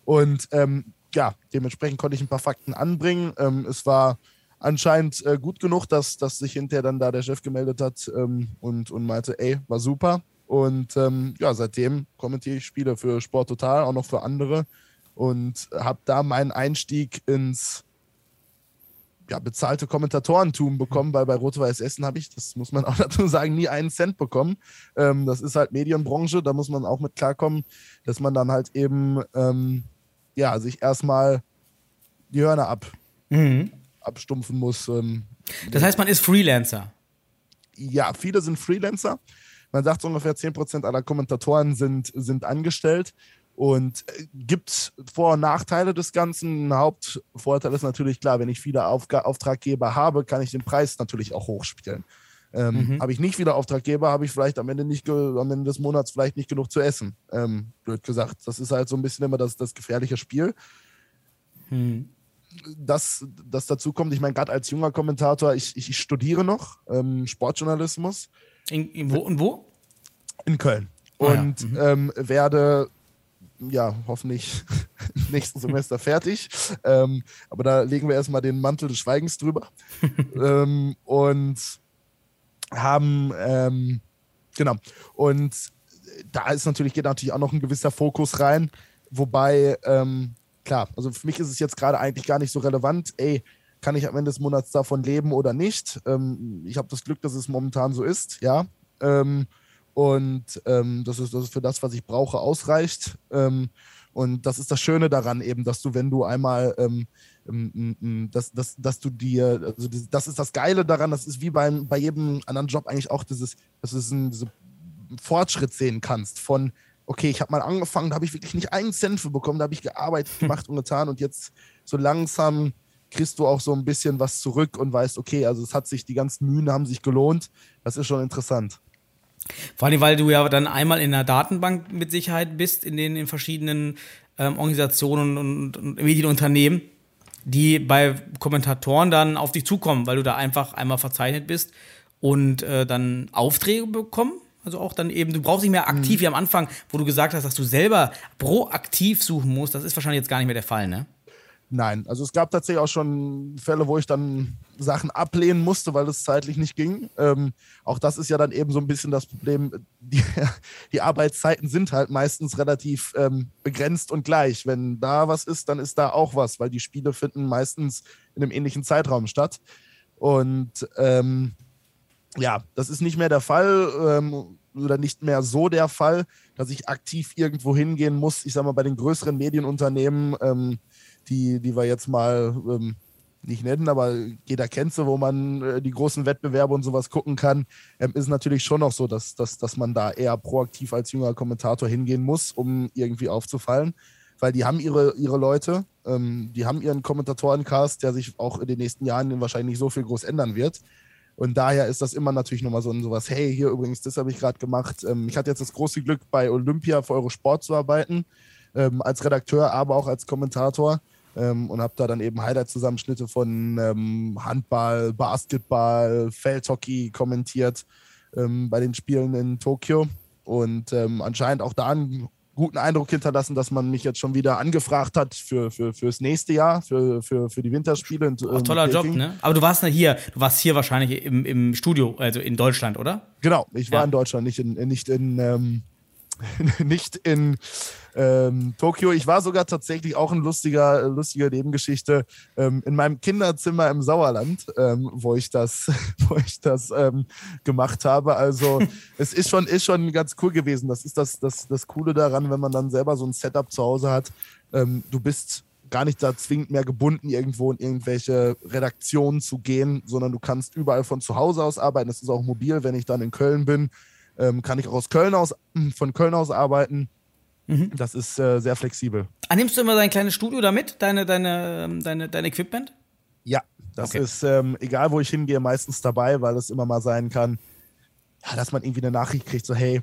Und ähm, ja, dementsprechend konnte ich ein paar Fakten anbringen. Ähm, es war anscheinend äh, gut genug, dass, dass sich hinterher dann da der Chef gemeldet hat ähm, und, und meinte, ey, war super. Und ähm, ja, seitdem kommentiere ich Spiele für Sport Total, auch noch für andere. Und habe da meinen Einstieg ins ja, bezahlte Kommentatorentum bekommen, weil bei Rot-Weiß Essen habe ich, das muss man auch dazu sagen, nie einen Cent bekommen. Ähm, das ist halt Medienbranche, da muss man auch mit klarkommen, dass man dann halt eben ähm, ja, sich erstmal die Hörner ab, abstumpfen muss. Ähm, Das heißt, man ist Freelancer. ja, viele sind Freelancer. Man sagt, so ungefähr 10% aller Kommentatoren sind, sind angestellt. Und äh, gibt Vor- und Nachteile des Ganzen. Ein Hauptvorteil ist natürlich klar, wenn ich viele Aufga Auftraggeber habe, kann ich den Preis natürlich auch hochspielen. Ähm, Mhm. Habe ich nicht viele Auftraggeber, habe ich vielleicht am Ende, nicht am Ende des Monats vielleicht nicht genug zu essen. Ähm, blöd gesagt. Das ist halt so ein bisschen immer das, das gefährliche Spiel. Hm. Das, das dazu kommt, ich meine, gerade als junger Kommentator, ich, ich, ich studiere noch ähm, Sportjournalismus In, in wo und wo? in Köln Ah ja, und ähm, werde ja hoffentlich nächsten Semester fertig. Ähm, aber da legen wir erstmal den Mantel des Schweigens drüber. ähm, und haben, ähm, genau, und da ist natürlich, geht natürlich auch noch ein gewisser Fokus rein. Wobei, ähm, klar, also für mich ist es jetzt gerade eigentlich gar nicht so relevant, ey, kann ich am Ende des Monats davon leben oder nicht? Ähm, ich habe das Glück, dass es momentan so ist, ja. Ähm, und ähm, das, ist, das ist für das, was ich brauche, ausreicht. Ähm, und das ist das Schöne daran eben, dass du, wenn du einmal, ähm, ähm, dass, dass, dass du dir, also das, ist das Geile daran, das ist wie beim, bei jedem anderen Job eigentlich auch dieses, dass du diesen, diese Fortschritt sehen kannst von, okay, ich habe mal angefangen, da habe ich wirklich nicht einen Cent für bekommen, da habe ich gearbeitet, gemacht und getan und jetzt so langsam kriegst du auch so ein bisschen was zurück und weißt, okay, also es hat sich, die ganzen Mühen haben sich gelohnt. Das ist schon interessant. Vor allem, weil du ja dann einmal in der Datenbank mit Sicherheit bist, in den in verschiedenen ähm, Organisationen und, und Medienunternehmen, die bei Kommentatoren dann auf dich zukommen, weil du da einfach einmal verzeichnet bist und äh, dann Aufträge bekommen. Also auch dann eben, du brauchst nicht mehr aktiv wie am Anfang, wo du gesagt hast, dass du selber proaktiv suchen musst. Das ist wahrscheinlich jetzt gar nicht mehr der Fall, ne? Nein, also es gab tatsächlich auch schon Fälle, wo ich dann Sachen ablehnen musste, weil es zeitlich nicht ging. Ähm, auch das ist ja dann eben so ein bisschen das Problem. Die, die Arbeitszeiten sind halt meistens relativ ähm, begrenzt und gleich. Wenn da was ist, dann ist da auch was, weil die Spiele finden meistens in einem ähnlichen Zeitraum statt. Und ähm, ja, das ist nicht mehr der Fall ähm, oder nicht mehr so der Fall, dass ich aktiv irgendwo hingehen muss. Ich sag mal, bei den größeren Medienunternehmen, ähm, die, die wir jetzt mal ähm, nicht nennen, aber jeder kennt sie, wo man äh, die großen Wettbewerbe und sowas gucken kann, ähm, ist natürlich schon noch so, dass, dass, dass man da eher proaktiv als junger Kommentator hingehen muss, um irgendwie aufzufallen. Weil die haben ihre, ihre Leute, ähm, die haben ihren Kommentatorencast, der sich auch in den nächsten Jahren wahrscheinlich nicht so viel groß ändern wird. Und daher ist das immer natürlich nochmal so ein sowas, hey, hier übrigens, das habe ich gerade gemacht. Ähm, ich hatte jetzt das große Glück, bei Olympia für Eurosport zu arbeiten, ähm, als Redakteur, aber auch als Kommentator. Ähm, und habe da dann eben Highlight-Zusammenschnitte von ähm, Handball, Basketball, Feldhockey kommentiert ähm, bei den Spielen in Tokio. Und ähm, anscheinend auch da einen guten Eindruck hinterlassen, dass man mich jetzt schon wieder angefragt hat für, für, fürs nächste Jahr, für, für, für die Winterspiele. in, Auch ähm, toller Job, ne? Aber du warst ja hier, du warst hier wahrscheinlich im, im Studio, also in Deutschland, oder? Genau, ich war Ja. in Deutschland, nicht in, nicht in, ähm, nicht in ähm, Tokio. Ich war sogar tatsächlich auch ein lustiger, lustige Nebengeschichte ähm, in meinem Kinderzimmer im Sauerland, ähm, wo ich das, wo ich das ähm, gemacht habe. Also es ist schon, ist schon ganz cool gewesen. Das ist das, das, das Coole daran, wenn man dann selber so ein Setup zu Hause hat. Ähm, du bist gar nicht da zwingend mehr gebunden, irgendwo in irgendwelche Redaktionen zu gehen, sondern du kannst überall von zu Hause aus arbeiten. Das ist auch mobil, wenn ich dann in Köln bin, ähm, kann ich auch aus Köln aus, von Köln aus arbeiten. Das ist äh, sehr flexibel. Ah, nimmst du immer dein kleines Studio da mit, deine, deine, ähm, deine, dein Equipment? Ja, das Okay. ist, ähm, egal wo ich hingehe, meistens dabei, weil es immer mal sein kann, ja, dass man irgendwie eine Nachricht kriegt, so hey,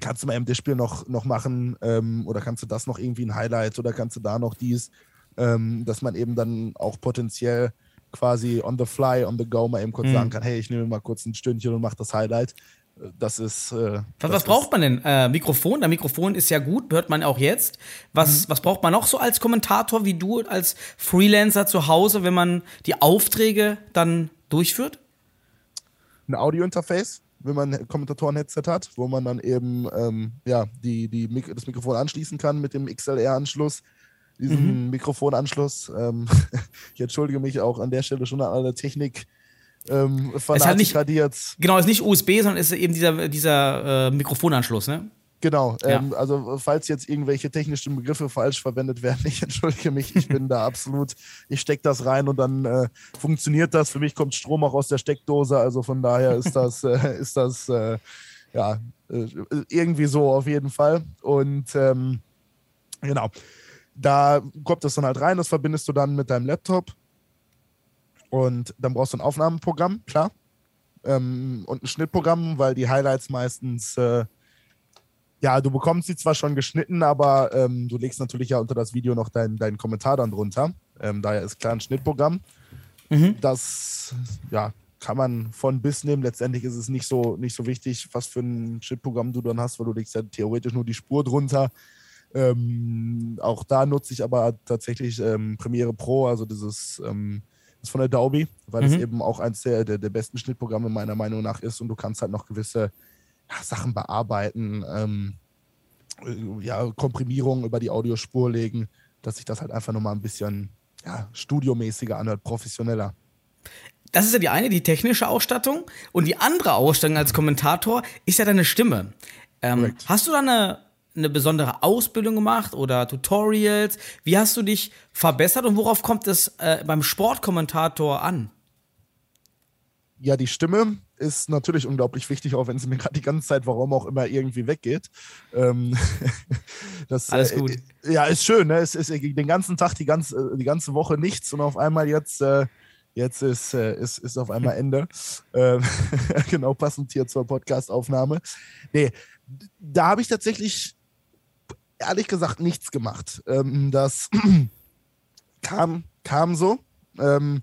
kannst du mal im Spiel noch, noch machen ähm, oder kannst du das noch irgendwie ein Highlight oder kannst du da noch dies, ähm, dass man eben dann auch potenziell quasi on the fly, on the go mal eben kurz Mhm. sagen kann, hey, ich nehme mal kurz ein Stündchen und mach das Highlight. Das ist. Äh, Was, was braucht man denn? Äh, Mikrofon? Der Mikrofon ist ja gut, hört man auch jetzt. Was, was braucht man noch so als Kommentator wie du, als Freelancer zu Hause, wenn man die Aufträge dann durchführt? ein Audio-Interface, wenn man ein Kommentatoren-Headset hat, wo man dann eben ähm, ja, die, die Mik das Mikrofon anschließen kann mit dem XLR-Anschluss, diesen Mikrofonanschluss. Ähm, ich entschuldige mich auch an der Stelle schon an alle Technik. Ähm, halt nicht- radiert. Genau, ist nicht USB, sondern ist eben dieser, dieser äh, Mikrofonanschluss, ne? Genau, Ja. ähm, also falls jetzt irgendwelche technischen Begriffe falsch verwendet werden, ich entschuldige mich, ich bin da absolut, ich stecke das rein und dann äh, funktioniert das. Für mich kommt Strom auch aus der Steckdose, also von daher ist das, äh, ist das äh, ja äh, irgendwie so auf jeden Fall. Und ähm, genau, da kommt das dann halt rein, das verbindest du dann mit deinem Laptop und dann brauchst du ein Aufnahmeprogramm, klar. Ähm, und ein Schnittprogramm, weil die Highlights meistens äh, ja, du bekommst sie zwar schon geschnitten, aber ähm, du legst natürlich ja unter das Video noch deinen deinen Kommentar dann drunter. Ähm, daher ist klar ein Schnittprogramm. Das ja, kann man von bis nehmen. Letztendlich ist es nicht so, nicht so wichtig, was für ein Schnittprogramm du dann hast, weil du legst ja theoretisch nur die Spur drunter. Ähm, auch da nutze ich aber tatsächlich ähm, Premiere Pro, also dieses ähm, ist von Adobe, weil es Mhm. eben auch eins der, der, der besten Schnittprogramme meiner Meinung nach ist und du kannst halt noch gewisse ja, Sachen bearbeiten, ähm, äh, ja, Komprimierung über die Audiospur legen, dass sich das halt einfach nochmal ein bisschen ja, studiomäßiger anhört, professioneller. Das ist ja die eine, die technische Ausstattung. Und die andere Ausstattung als Kommentator ist ja deine Stimme. Ähm, hast du da eine, eine besondere Ausbildung gemacht oder Tutorials? Wie hast du dich verbessert und worauf kommt es äh, beim Sportkommentator an? Ja, die Stimme ist natürlich unglaublich wichtig, auch wenn sie mir gerade die ganze Zeit, warum auch immer, irgendwie weggeht. Ähm, das, Alles äh, gut. ja, ist schön. Ne? Es ist äh, den ganzen Tag, die ganze, die ganze Woche nichts und auf einmal jetzt, äh, jetzt ist, äh, ist, ist auf einmal Ende. Ähm, genau passend hier zur Podcastaufnahme. Nee, da habe ich tatsächlich ehrlich gesagt nichts gemacht. Ähm, das kam, kam so. Ähm,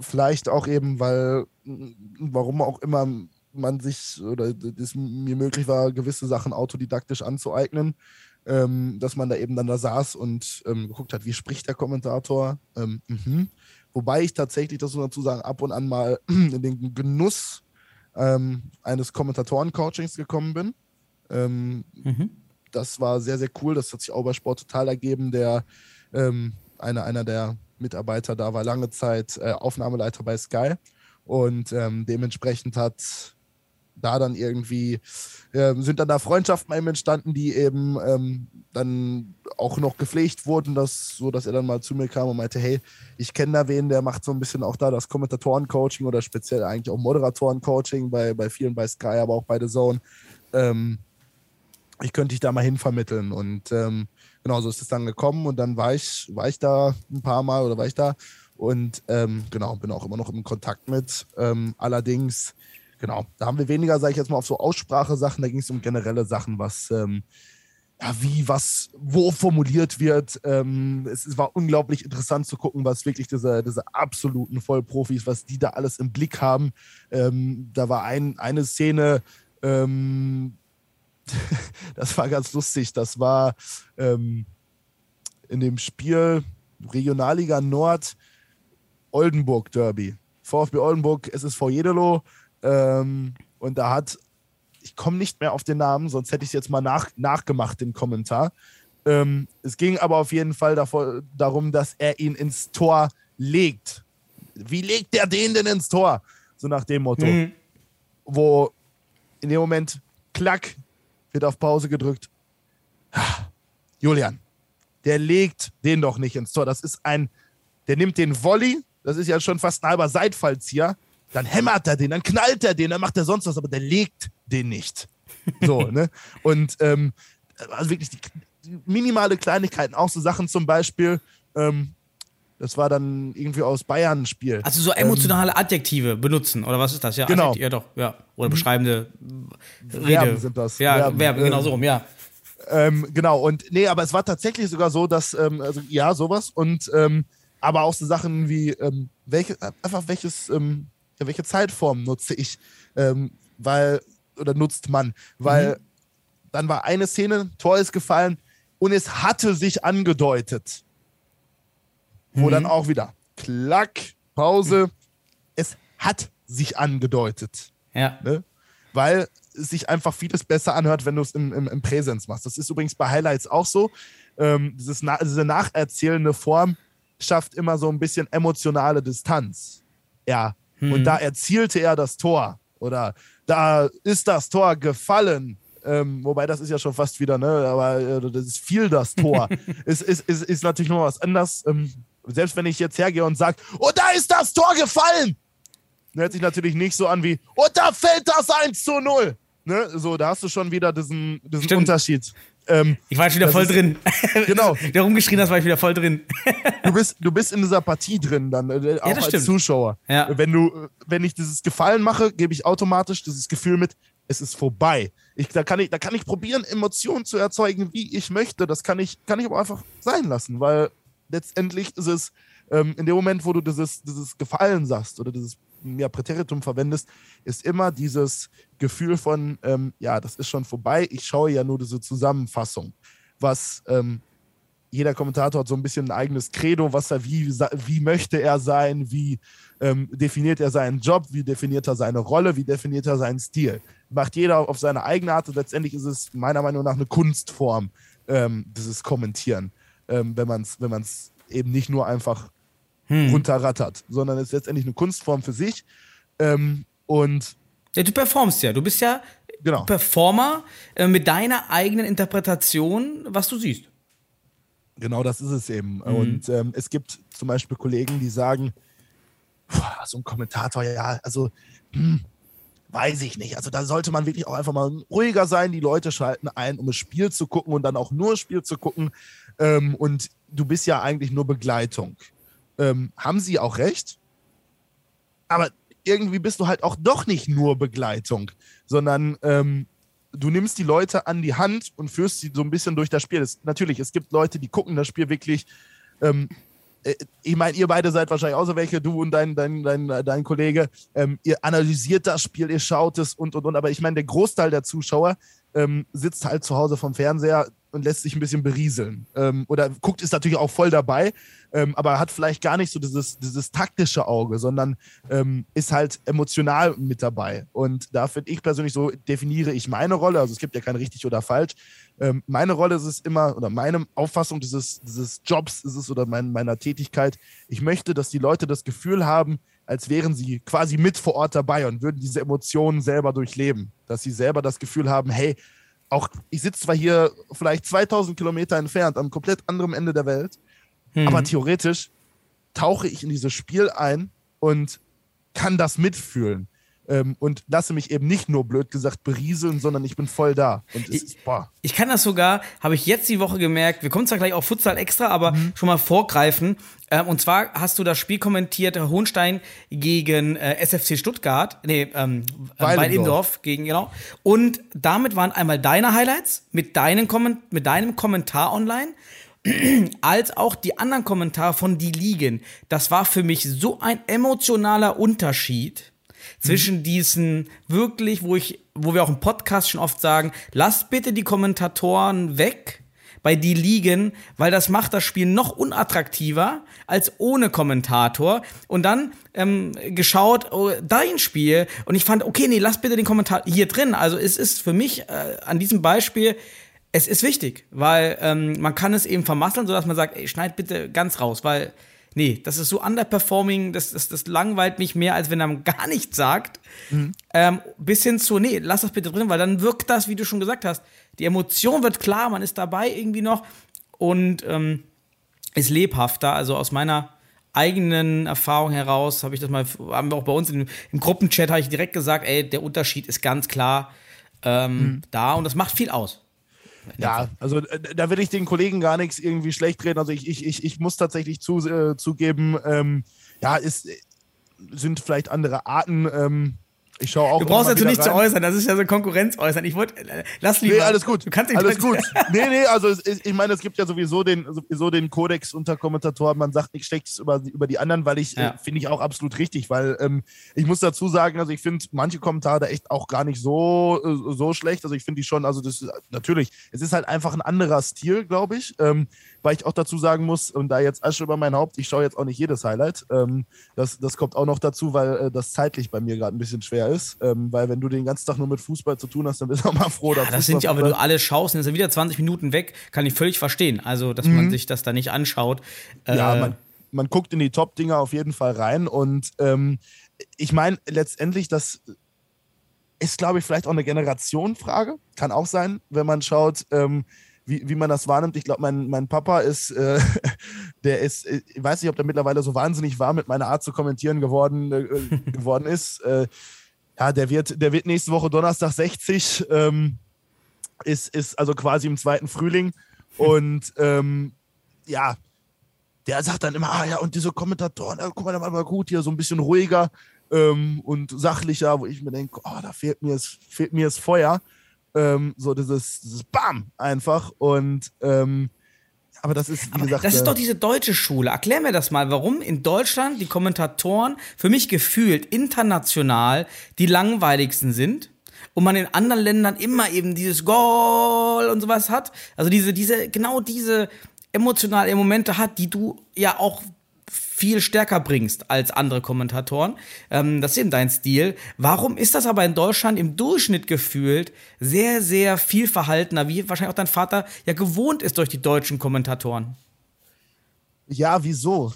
vielleicht auch eben, weil, warum auch immer man sich oder es mir möglich war, gewisse Sachen autodidaktisch anzueignen, ähm, dass man da eben dann da saß und ähm, geguckt hat, wie spricht der Kommentator. Ähm, mhm. Wobei ich tatsächlich, das muss man dazu sagen, ab und an mal in den Genuss ähm, eines Kommentatoren-Coachings gekommen bin. Ähm, das war sehr, sehr cool. Das hat sich auch bei Sport total ergeben. Der ähm, einer, einer der Mitarbeiter da war lange Zeit äh, Aufnahmeleiter bei Sky und ähm, dementsprechend hat da dann irgendwie ähm, sind dann da Freundschaften eben entstanden, die eben ähm, dann auch noch gepflegt wurden, dass, so dass er dann mal zu mir kam und meinte, hey, ich kenne da wen, der macht so ein bisschen auch da das Kommentatoren-Coaching oder speziell eigentlich auch Moderatoren-Coaching bei, bei vielen bei Sky, aber auch bei The Zone. Ähm, ich könnte dich da mal hinvermitteln. Und ähm, genau so ist es dann gekommen. Und dann war ich, war ich da ein paar Mal oder war ich da. Und ähm, genau, bin auch immer noch im Kontakt mit. Ähm, allerdings, genau, da haben wir weniger, sage ich jetzt mal, auf so Aussprache-Sachen, da ging es um generelle Sachen, was, ähm, ja, wie, was, wo formuliert wird. Ähm, es, es war unglaublich interessant zu gucken, was wirklich diese, diese absoluten Vollprofis, was die da alles im Blick haben. Ähm, da war ein, eine Szene, ähm, das war ganz lustig. Das war ähm, in dem Spiel Regionalliga Nord Oldenburg Derby. VfB Oldenburg, es ist vor Jedelo. Ähm, und da hat, ich komme nicht mehr auf den Namen, sonst hätte ich es jetzt mal nach, nachgemacht, den Kommentar. Ähm, es ging aber auf jeden Fall davor, darum, dass er ihn ins Tor legt. Wie legt der den denn ins Tor? So nach dem Motto. Wo in dem Moment, klack, wird auf Pause gedrückt. Julian, der legt den doch nicht ins Tor. Das ist ein, der nimmt den Volley, das ist ja schon fast ein halber Seitfallzieher, dann hämmert er den, dann knallt er den, dann macht er sonst was, aber der legt den nicht. So, ne? Und ähm, also wirklich die, die minimale Kleinigkeiten, auch so Sachen zum Beispiel, ähm, das war dann irgendwie aus Bayern ein Spiel. Also so emotionale Adjektive benutzen, oder was ist das? Ja, Genau. Adjektiv- ja doch, ja. Oder beschreibende Rede. Verben sind das. Ja, Verben, Verben, äh, genau so rum, ja. Ähm, genau, und nee, aber es war tatsächlich sogar so, dass, ähm, also ja, sowas und ähm, aber auch so Sachen wie, ähm, welche, einfach welches, ähm, ja, welche Zeitform nutze ich, ähm, weil, oder nutzt man, weil dann war eine Szene, Tor ist gefallen und es hatte sich angedeutet. Wo dann auch wieder, klack, Pause, es hat sich angedeutet Ja. ne? weil es sich einfach vieles besser anhört, wenn du es im, im, im Präsens machst. Das ist übrigens bei Highlights auch so. Ähm, dieses, na, diese nacherzählende Form schafft immer so ein bisschen emotionale Distanz. Ja, und da erzielte er das Tor oder da ist das Tor gefallen. ähm, wobei das ist ja schon fast wieder, ne, aber äh, das ist viel das Tor. ist, ist, ist, ist natürlich noch was anderes. Ähm, selbst wenn ich jetzt hergehe und sage, oh, da ist das Tor gefallen, hört sich natürlich nicht so an wie, oh, da fällt das 1 zu 0. Ne? So, da hast du schon wieder diesen, diesen Stimmt. Unterschied. Ähm, Ich war jetzt wieder voll ist- drin. Genau. Der rumgeschrien hast, war ich wieder voll drin. du, bist, du bist in dieser Partie drin dann, äh, auch das als stimmt. Zuschauer. Ja. Wenn, du, wenn ich dieses Gefallen mache, gebe ich automatisch dieses Gefühl mit, es ist vorbei. Ich, da, kann ich, da kann ich probieren, Emotionen zu erzeugen, wie ich möchte. Das kann ich, kann ich aber einfach sein lassen, weil letztendlich ist es ähm, in dem Moment, wo du dieses, dieses Gefallen sagst oder dieses ja, Präteritum verwendest, ist immer dieses Gefühl von, ähm, ja, das ist schon vorbei, ich schaue ja nur diese Zusammenfassung, was ähm, jeder Kommentator hat so ein bisschen ein eigenes Credo, was er, wie, wie möchte er sein, wie ähm, definiert er seinen Job, wie definiert er seine Rolle, wie definiert er seinen Stil. Macht jeder auf seine eigene Art und letztendlich ist es meiner Meinung nach eine Kunstform, ähm, dieses Kommentieren, ähm, wenn man es wenn man's eben nicht nur einfach runterrattert, sondern es ist letztendlich eine Kunstform für sich. Ähm, und Ja, du performst ja. Du bist ja Genau. Performer äh, mit deiner eigenen Interpretation, was du siehst. Genau das ist es eben. Und ähm, es gibt zum Beispiel Kollegen, die sagen, "Puh, so ein Kommentator, ja, also hm, weiß ich nicht. Also da sollte man wirklich auch einfach mal ruhiger sein. Die Leute schalten ein, um das Spiel zu gucken und dann auch nur Spiel zu gucken. Ähm, und du bist ja eigentlich nur Begleitung. Ähm, haben sie auch recht? Aber irgendwie bist du halt auch doch nicht nur Begleitung, sondern ähm, du nimmst die Leute an die Hand und führst sie so ein bisschen durch das Spiel. Es, natürlich, es gibt Leute, die gucken das Spiel wirklich. Äh, ich meine, ihr beide seid wahrscheinlich auch so welche, du und dein, dein, dein, dein Kollege. Ähm, ihr analysiert das Spiel, ihr schaut es und und und. Aber ich meine, der Großteil der Zuschauer ähm, sitzt halt zu Hause vom Fernseher und lässt sich ein bisschen berieseln. Ähm, oder guckt, ist natürlich auch voll dabei, ähm, aber hat vielleicht gar nicht so dieses, dieses taktische Auge, sondern ähm, ist halt emotional mit dabei. Und da finde ich persönlich so, definiere ich meine Rolle, also es gibt ja kein richtig oder falsch. Ähm, meine Rolle ist es immer, oder meine Auffassung dieses, dieses Jobs ist es oder mein, meiner Tätigkeit, ich möchte, dass die Leute das Gefühl haben, als wären sie quasi mit vor Ort dabei und würden diese Emotionen selber durchleben. Dass sie selber das Gefühl haben, hey, auch ich sitze zwar hier vielleicht 2000 Kilometer entfernt, am komplett anderen Ende der Welt, aber theoretisch tauche ich in dieses Spiel ein und kann das mitfühlen. Ähm, und lasse mich eben nicht nur blöd gesagt berieseln, sondern ich bin voll da. Und es ist, boah, Ich kann das sogar, habe ich jetzt die Woche gemerkt, wir kommen zwar gleich auf Futsal extra, aber Mhm. schon mal vorgreifen. Ähm, und zwar hast du das Spiel kommentiert, Hohenstein gegen äh, SFC Stuttgart, nee, ähm, Weilendorf. Weilendorf gegen, genau. Und damit waren einmal deine Highlights mit, deinen Komment mit deinem Kommentar online als auch die anderen Kommentare von die Ligen. Das war für mich so ein emotionaler Unterschied zwischen diesen wirklich, wo ich, wo wir auch im Podcast schon oft sagen, lasst bitte die Kommentatoren weg bei die Ligen, weil das macht das Spiel noch unattraktiver als ohne Kommentator. Und dann ähm, geschaut, oh, dein Spiel. Und ich fand, okay, nee, lass bitte den Kommentar hier drin. Also es ist für mich äh, an diesem Beispiel, es ist wichtig, weil ähm, man kann es eben vermasseln, sodass man sagt, ey, schneid bitte ganz raus, weil nee, das ist so underperforming, das, das, das langweilt mich mehr, als wenn er gar nichts sagt. Ähm, bis hin zu, nee, lass das bitte drin, weil dann wirkt das, wie du schon gesagt hast. Die Emotion wird klar, man ist dabei irgendwie noch und ähm, ist lebhafter. Also aus meiner eigenen Erfahrung heraus habe ich das mal, haben wir auch bei uns im, im Gruppenchat, habe ich direkt gesagt, ey, der Unterschied ist ganz klar ähm, da und das macht viel aus. Ja, also äh, da will ich den Kollegen gar nichts irgendwie schlecht reden. Also ich, ich, ich, ich muss tatsächlich zu, äh, zugeben, ähm, ja, es äh, sind vielleicht andere Arten. Ähm, ich schaue auch. Du brauchst dazu wieder nicht zu äußern, das ist ja so Konkurrenz äußern. Ich wollte, äh, lass lieber. Nee, alles gut. Du kannst nicht alles gut. Nee, nee, also es ich meine, es gibt ja sowieso den, sowieso den Kodex unter Kommentatoren. Man sagt nichts Schlechtes über, über die anderen, weil ich, Ja. äh, finde ich auch absolut richtig, weil ähm, ich muss dazu sagen, also ich finde manche Kommentare da echt auch gar nicht so, äh, so schlecht. Also ich finde die schon, also das ist natürlich, es ist halt einfach ein anderer Stil, glaube ich. Ähm, weil ich auch dazu sagen muss, und da jetzt Asche über mein Haupt, ich schaue jetzt auch nicht jedes Highlight. Ähm, das, das kommt auch noch dazu, weil äh, das zeitlich bei mir gerade ein bisschen schwer ist. Ähm, weil wenn du den ganzen Tag nur mit Fußball zu tun hast, dann bist du auch mal froh, dass Das sind ja, auch, wenn du alle schaust, dann ist er wieder 20 Minuten weg, kann ich völlig verstehen. Also, dass man sich das da nicht anschaut. Mhm. Ja, Äh, man, man guckt in die Top-Dinger auf jeden Fall rein. Und ähm, ich meine, letztendlich, das. ist, glaube ich, vielleicht auch eine Generationenfrage. Kann auch sein, wenn man schaut, ähm, wie, wie man das wahrnimmt. Ich glaube, mein, mein Papa ist, äh, der ist, äh, ich weiß nicht, ob der mittlerweile so wahnsinnig warm mit meiner Art zu kommentieren geworden, äh, geworden ist. Äh, ja, der wird, der wird nächste Woche Donnerstag 60, ähm, ist, ist also quasi im zweiten Frühling. Und ähm, ja, der sagt dann immer, ah ja, und diese Kommentatoren, da guck mal, da mal gut hier, so ein bisschen ruhiger ähm, und sachlicher, wo ich mir denke, oh, da fehlt mir das, fehlt mir das Feuer. Ähm, so dieses, dieses Bam einfach. Und ähm, aber das ist, wie Aber gesagt. das ist doch diese deutsche Schule. Erklär mir das mal, warum in Deutschland die Kommentatoren für mich gefühlt international die langweiligsten sind und man in anderen Ländern immer eben dieses Goal und sowas hat. Also diese, diese, genau diese emotionalen Momente hat, die du ja auch viel stärker bringst als andere Kommentatoren. Ähm, das ist eben dein Stil. Warum ist das aber in Deutschland im Durchschnitt gefühlt sehr, sehr viel verhaltener, wie wahrscheinlich auch dein Vater ja gewohnt ist durch die deutschen Kommentatoren? Ja, wieso?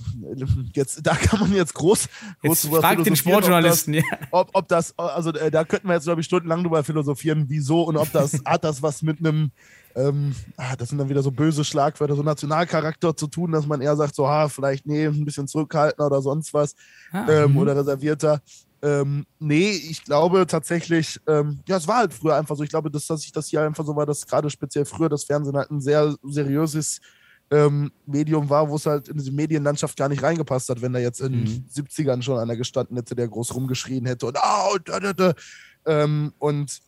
Jetzt, da kann man jetzt groß, groß Jetzt frag den Sportjournalisten, ja. Ob, das, ob, ob das, also äh, da könnten wir jetzt, glaube ich, stundenlang drüber philosophieren, wieso und ob das, hat das was mit einem, ähm, ah, das sind dann wieder so böse Schlagwörter, so Nationalcharakter zu tun, dass man eher sagt, so, ha, vielleicht, nee, ein bisschen zurückhaltender oder sonst was Ah, ähm, mhm. oder reservierter. Ähm, nee, ich glaube tatsächlich, ähm, ja, es war halt früher einfach so. Ich glaube, dass, dass ich das hier einfach so war, dass gerade speziell früher das Fernsehen halt ein sehr seriöses ähm, Medium war, wo es halt in diese Medienlandschaft gar nicht reingepasst hat, wenn da jetzt in Mhm. den 70ern schon einer gestanden hätte, der groß rumgeschrien hätte und, ah, und, da, da, da. Ähm, und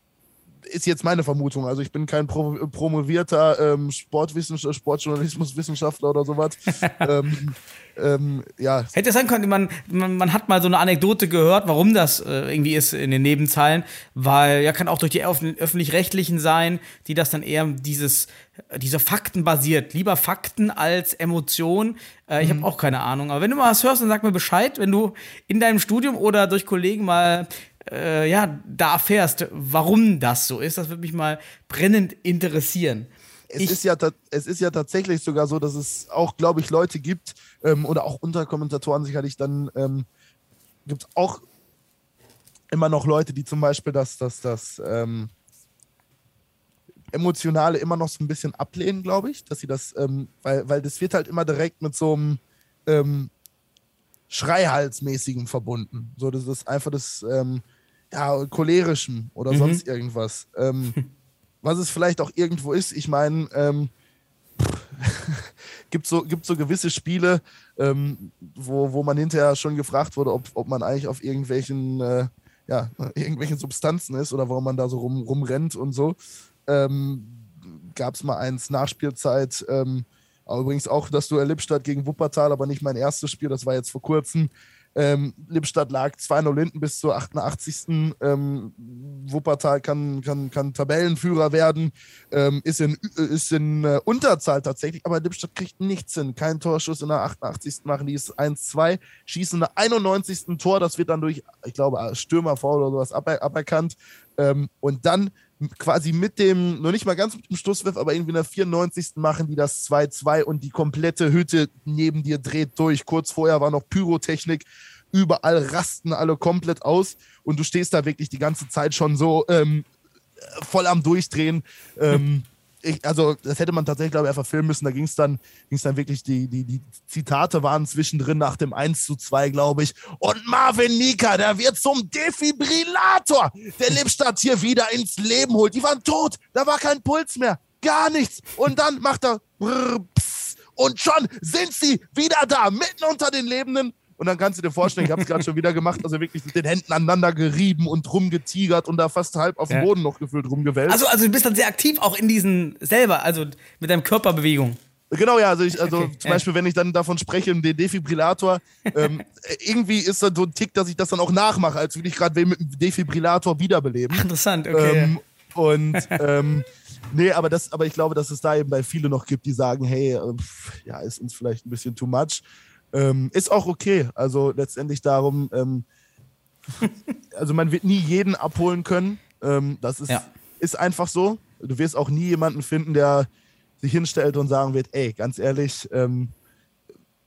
ist jetzt meine Vermutung. Also ich bin kein pro promovierter ähm, Sportwissenschaftler, Sportjournalismuswissenschaftler oder sowas. ähm, ähm, ja, Hätte sein können, man, man, man hat mal so eine Anekdote gehört, warum das äh, irgendwie ist in den Nebenzeilen, weil ja kann auch durch die öff- öffentlich-rechtlichen sein, die das dann eher dieses, diese Fakten basiert. Lieber Fakten als Emotion. Äh, ich habe auch keine Ahnung. Aber wenn du mal was hörst, dann sag mir Bescheid, wenn du in deinem Studium oder durch Kollegen mal äh, ja, da erfährst, warum das so ist. Das würde mich mal brennend interessieren. es, Ich- ist ja, es ist ja tatsächlich sogar so, dass es auch, glaube ich, Leute gibt ähm, oder auch unter Kommentatoren sicherlich dann ähm, gibt es auch immer noch Leute, die zum Beispiel das, das, das ähm, Emotionale immer noch so ein bisschen ablehnen, glaube ich, dass sie das, ähm, weil, weil das wird halt immer direkt mit so einem ähm, Schreihalsmäßigen verbunden. So, das ist einfach das ähm, ja, cholerischen oder Mhm. sonst irgendwas. Ähm, was es vielleicht auch irgendwo ist, ich meine, ähm, gibt so, gibt so gewisse Spiele, ähm, wo, wo man hinterher schon gefragt wurde, ob, ob man eigentlich auf irgendwelchen, äh, ja, irgendwelchen Substanzen ist oder warum man da so rum, rumrennt und so. Ähm, Gab es mal eins Nachspielzeit, ähm, aber übrigens auch das Duell Lippstadt gegen Wuppertal, aber nicht mein erstes Spiel, das war jetzt vor kurzem. Ähm, Lippstadt lag 2-0 hinten bis zur 88. Ähm, Wuppertal kann, kann, kann Tabellenführer werden, ähm, ist in, ist in äh, Unterzahl tatsächlich, aber Lippstadt kriegt nichts hin. Kein Torschuss in der 88. machen die es 1-2, schießen in der 91. Tor, das wird dann durch, ich glaube, Stürmerfoul oder sowas aber, aberkannt. Ähm, und dann quasi mit dem, noch nicht mal ganz mit dem Stoßwurf, aber irgendwie in der 94. machen die das 2-2 und die komplette Hütte neben dir dreht durch. Kurz vorher war noch Pyrotechnik. Überall rasten alle komplett aus und du stehst da wirklich die ganze Zeit schon so ähm, voll am Durchdrehen. Ähm, ich, also, das hätte man tatsächlich, glaube ich, einfach filmen müssen. Da ging es dann, ging's dann wirklich, die, die, die Zitate waren zwischendrin nach dem 1 zu 2, glaube ich. Und Marvin Nika, der wird zum Defibrillator, der Lippstadt hier wieder ins Leben holt. Die waren tot, da war kein Puls mehr, gar nichts. Und dann macht er brrr, pss, und schon sind sie wieder da, mitten unter den Lebenden. Und dann kannst du dir vorstellen, ich habe es gerade schon wieder gemacht, also wirklich mit den Händen aneinander gerieben und rumgetigert und da fast halb auf dem Ja. Boden noch gefühlt rumgewälzt. Also, also du bist dann sehr aktiv auch in diesen selber, also mit deinem Körperbewegung. Genau, ja, also, ich, also Okay, zum ja. Beispiel, wenn ich dann davon spreche, den Defibrillator, ähm, irgendwie ist das so ein Tick, dass ich das dann auch nachmache, als würde ich gerade wen mit dem Defibrillator wiederbeleben. Interessant, okay. Ähm, und ähm, nee, aber das, aber ich glaube, dass es da eben bei vielen noch gibt, die sagen, hey, äh, pff, ja, ist uns vielleicht ein bisschen too much. Ähm, ist auch okay. Also letztendlich darum, ähm, also man wird nie jeden abholen können. Ähm, das ist, Ja. ist einfach so. Du wirst auch nie jemanden finden, der sich hinstellt und sagen wird, ey, ganz ehrlich, ähm,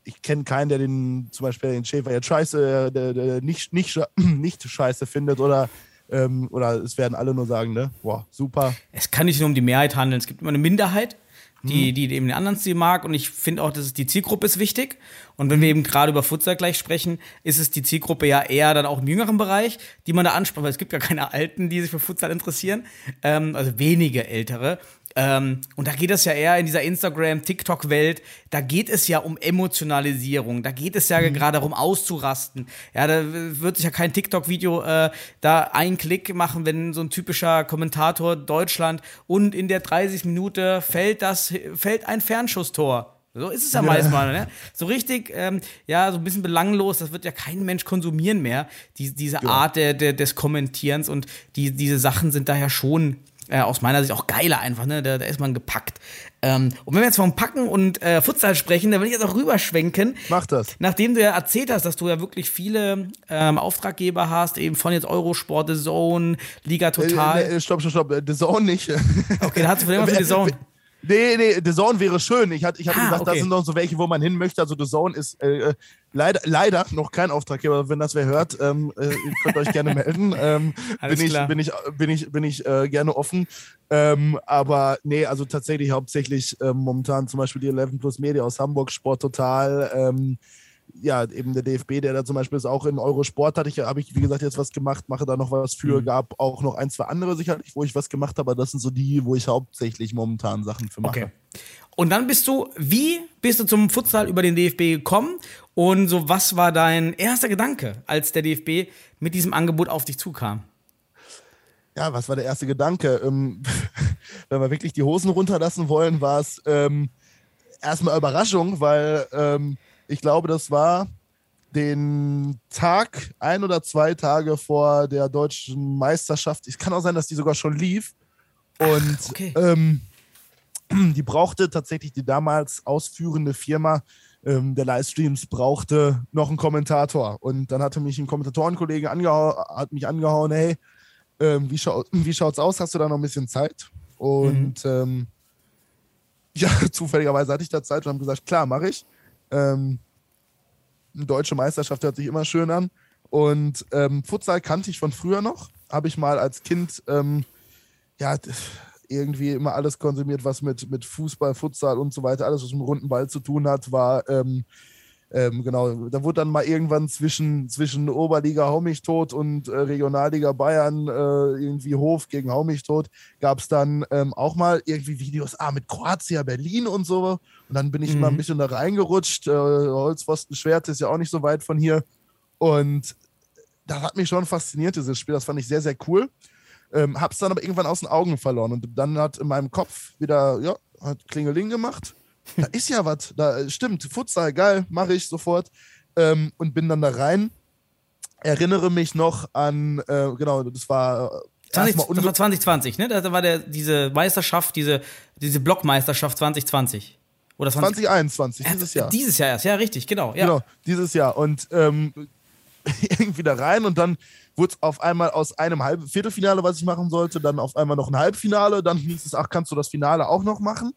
ich kenne keinen, der den zum Beispiel den Schäfer jetzt scheiße, der, der nicht, nicht, nicht scheiße findet oder Ähm, oder es werden alle nur sagen, ne, boah, super. Es kann nicht nur um die Mehrheit handeln. Es gibt immer eine Minderheit, die, die eben den anderen Stil mag. Und ich finde auch, dass die Zielgruppe ist wichtig. Und wenn wir eben gerade über Futsal gleich sprechen, ist es die Zielgruppe ja eher dann auch im jüngeren Bereich, die man da anspricht, weil es gibt ja keine Alten, die sich für Futsal interessieren. Ähm, also wenige Ältere. Ähm, und da geht es ja eher in dieser Instagram-TikTok-Welt, da geht es ja um Emotionalisierung, da geht es ja gerade darum auszurasten. Ja, da wird sich ja kein TikTok-Video äh, da einen Klick machen, wenn so ein typischer Kommentator Deutschland und in der 30 Minute fällt das, fällt ein Fernschusstor. So ist es ja, meist mal, ne? So richtig, ähm, ja, so ein bisschen belanglos, das wird ja kein Mensch konsumieren mehr, die, diese Art der, der, des Kommentierens und die, diese Sachen sind daher schon äh, aus meiner Sicht auch geiler einfach, ne? Da, da ist man gepackt. Ähm, und wenn wir jetzt vom Packen und äh, Futsal sprechen, dann will ich jetzt auch rüberschwenken. Mach das. Nachdem du ja erzählt hast, dass du ja wirklich viele ähm, Auftraggeber hast, eben von jetzt Eurosport, The Zone, Liga Total. Äh, nee, stopp, stopp, stopp. The Zone nicht. Okay, da hast du von immer für The Zone. Nee, nee, The Zone wäre schön. Ich hatte ich hatte Ah, gesagt, okay. das sind noch so welche, wo man hin möchte. Also The Zone ist äh, äh, leider, leider noch kein Auftraggeber. Wenn das wer hört, ähm, äh, ihr könnt euch gerne melden. Ähm, bin, ich, bin ich bin ich bin ich äh, gerne offen. Ähm, aber nee, also tatsächlich hauptsächlich ähm, momentan zum Beispiel die 11 Plus Media aus Hamburg, Sport Total. Ja, eben der DFB, der da zum Beispiel ist auch in Eurosport, hatte ich, habe ich, wie gesagt, jetzt was gemacht, mache da noch was für. Mhm. Gab auch noch ein, zwei andere sicherlich, wo ich was gemacht habe, aber das sind so die, wo ich hauptsächlich momentan Sachen für mache. Okay. Und dann bist du, wie bist du zum Futsal über den DFB gekommen? Und so, was war dein erster Gedanke, als der DFB mit diesem Angebot auf dich zukam? Ja, was war der erste Gedanke? Ähm, wenn wir wirklich die Hosen runterlassen wollen, war es ähm, erstmal Überraschung, weil ähm, ich glaube, das war den Tag, ein oder zwei Tage vor der deutschen Meisterschaft. Es kann auch sein, dass die sogar schon lief. Und okay. ähm, die brauchte tatsächlich die damals ausführende Firma ähm, der Livestreams brauchte noch einen Kommentator. Und dann hatte mich ein Kommentatorenkollege angehauen, hat mich angehauen, hey, ähm, wie, schau wie schaut's aus? Hast du da noch ein bisschen Zeit? Und ähm, ja, zufälligerweise hatte ich da Zeit und haben gesagt, klar, mache ich. Ähm, eine deutsche Meisterschaft hört sich immer schön an. Und ähm, Futsal kannte ich von früher noch. Habe ich mal als Kind ähm, ja, irgendwie immer alles konsumiert, was mit, mit Fußball, Futsal und so weiter, alles, was mit dem runden Ball zu tun hat, war ähm, ähm, genau, da wurde dann mal irgendwann zwischen, zwischen Oberliga Haumichtot und äh, Regionalliga Bayern, äh, irgendwie Hof gegen Haumichtot, gab es dann ähm, auch mal irgendwie Videos, ah, mit Kroatia, Berlin und so. Und dann bin ich mal ein bisschen da reingerutscht. Äh, Holzpfosten Schwert ist ja auch nicht so weit von hier. Und das hat mich schon fasziniert, dieses Spiel. Das fand ich sehr, sehr cool. Ähm, hab's dann aber irgendwann aus den Augen verloren. Und dann hat in meinem Kopf wieder, ja, hat Klingeling gemacht. Da ist ja was. Da äh, stimmt, Futsal, geil, mache ich sofort. Ähm, und bin dann da rein. Erinnere mich noch an, äh, genau, das war äh, 20, erstmal das war 2020, ne? Da war der, diese Meisterschaft, diese, diese Blockmeisterschaft 2020. Oder 20, 2021, dieses Jahr. Dieses Jahr erst, ja, richtig, genau. Ja. Genau, dieses Jahr. Und ähm, irgendwie da rein und dann wurde es auf einmal aus einem halben Viertelfinale, was ich machen sollte, dann auf einmal noch ein Halbfinale. Dann hieß es, ach, kannst du das Finale auch noch machen?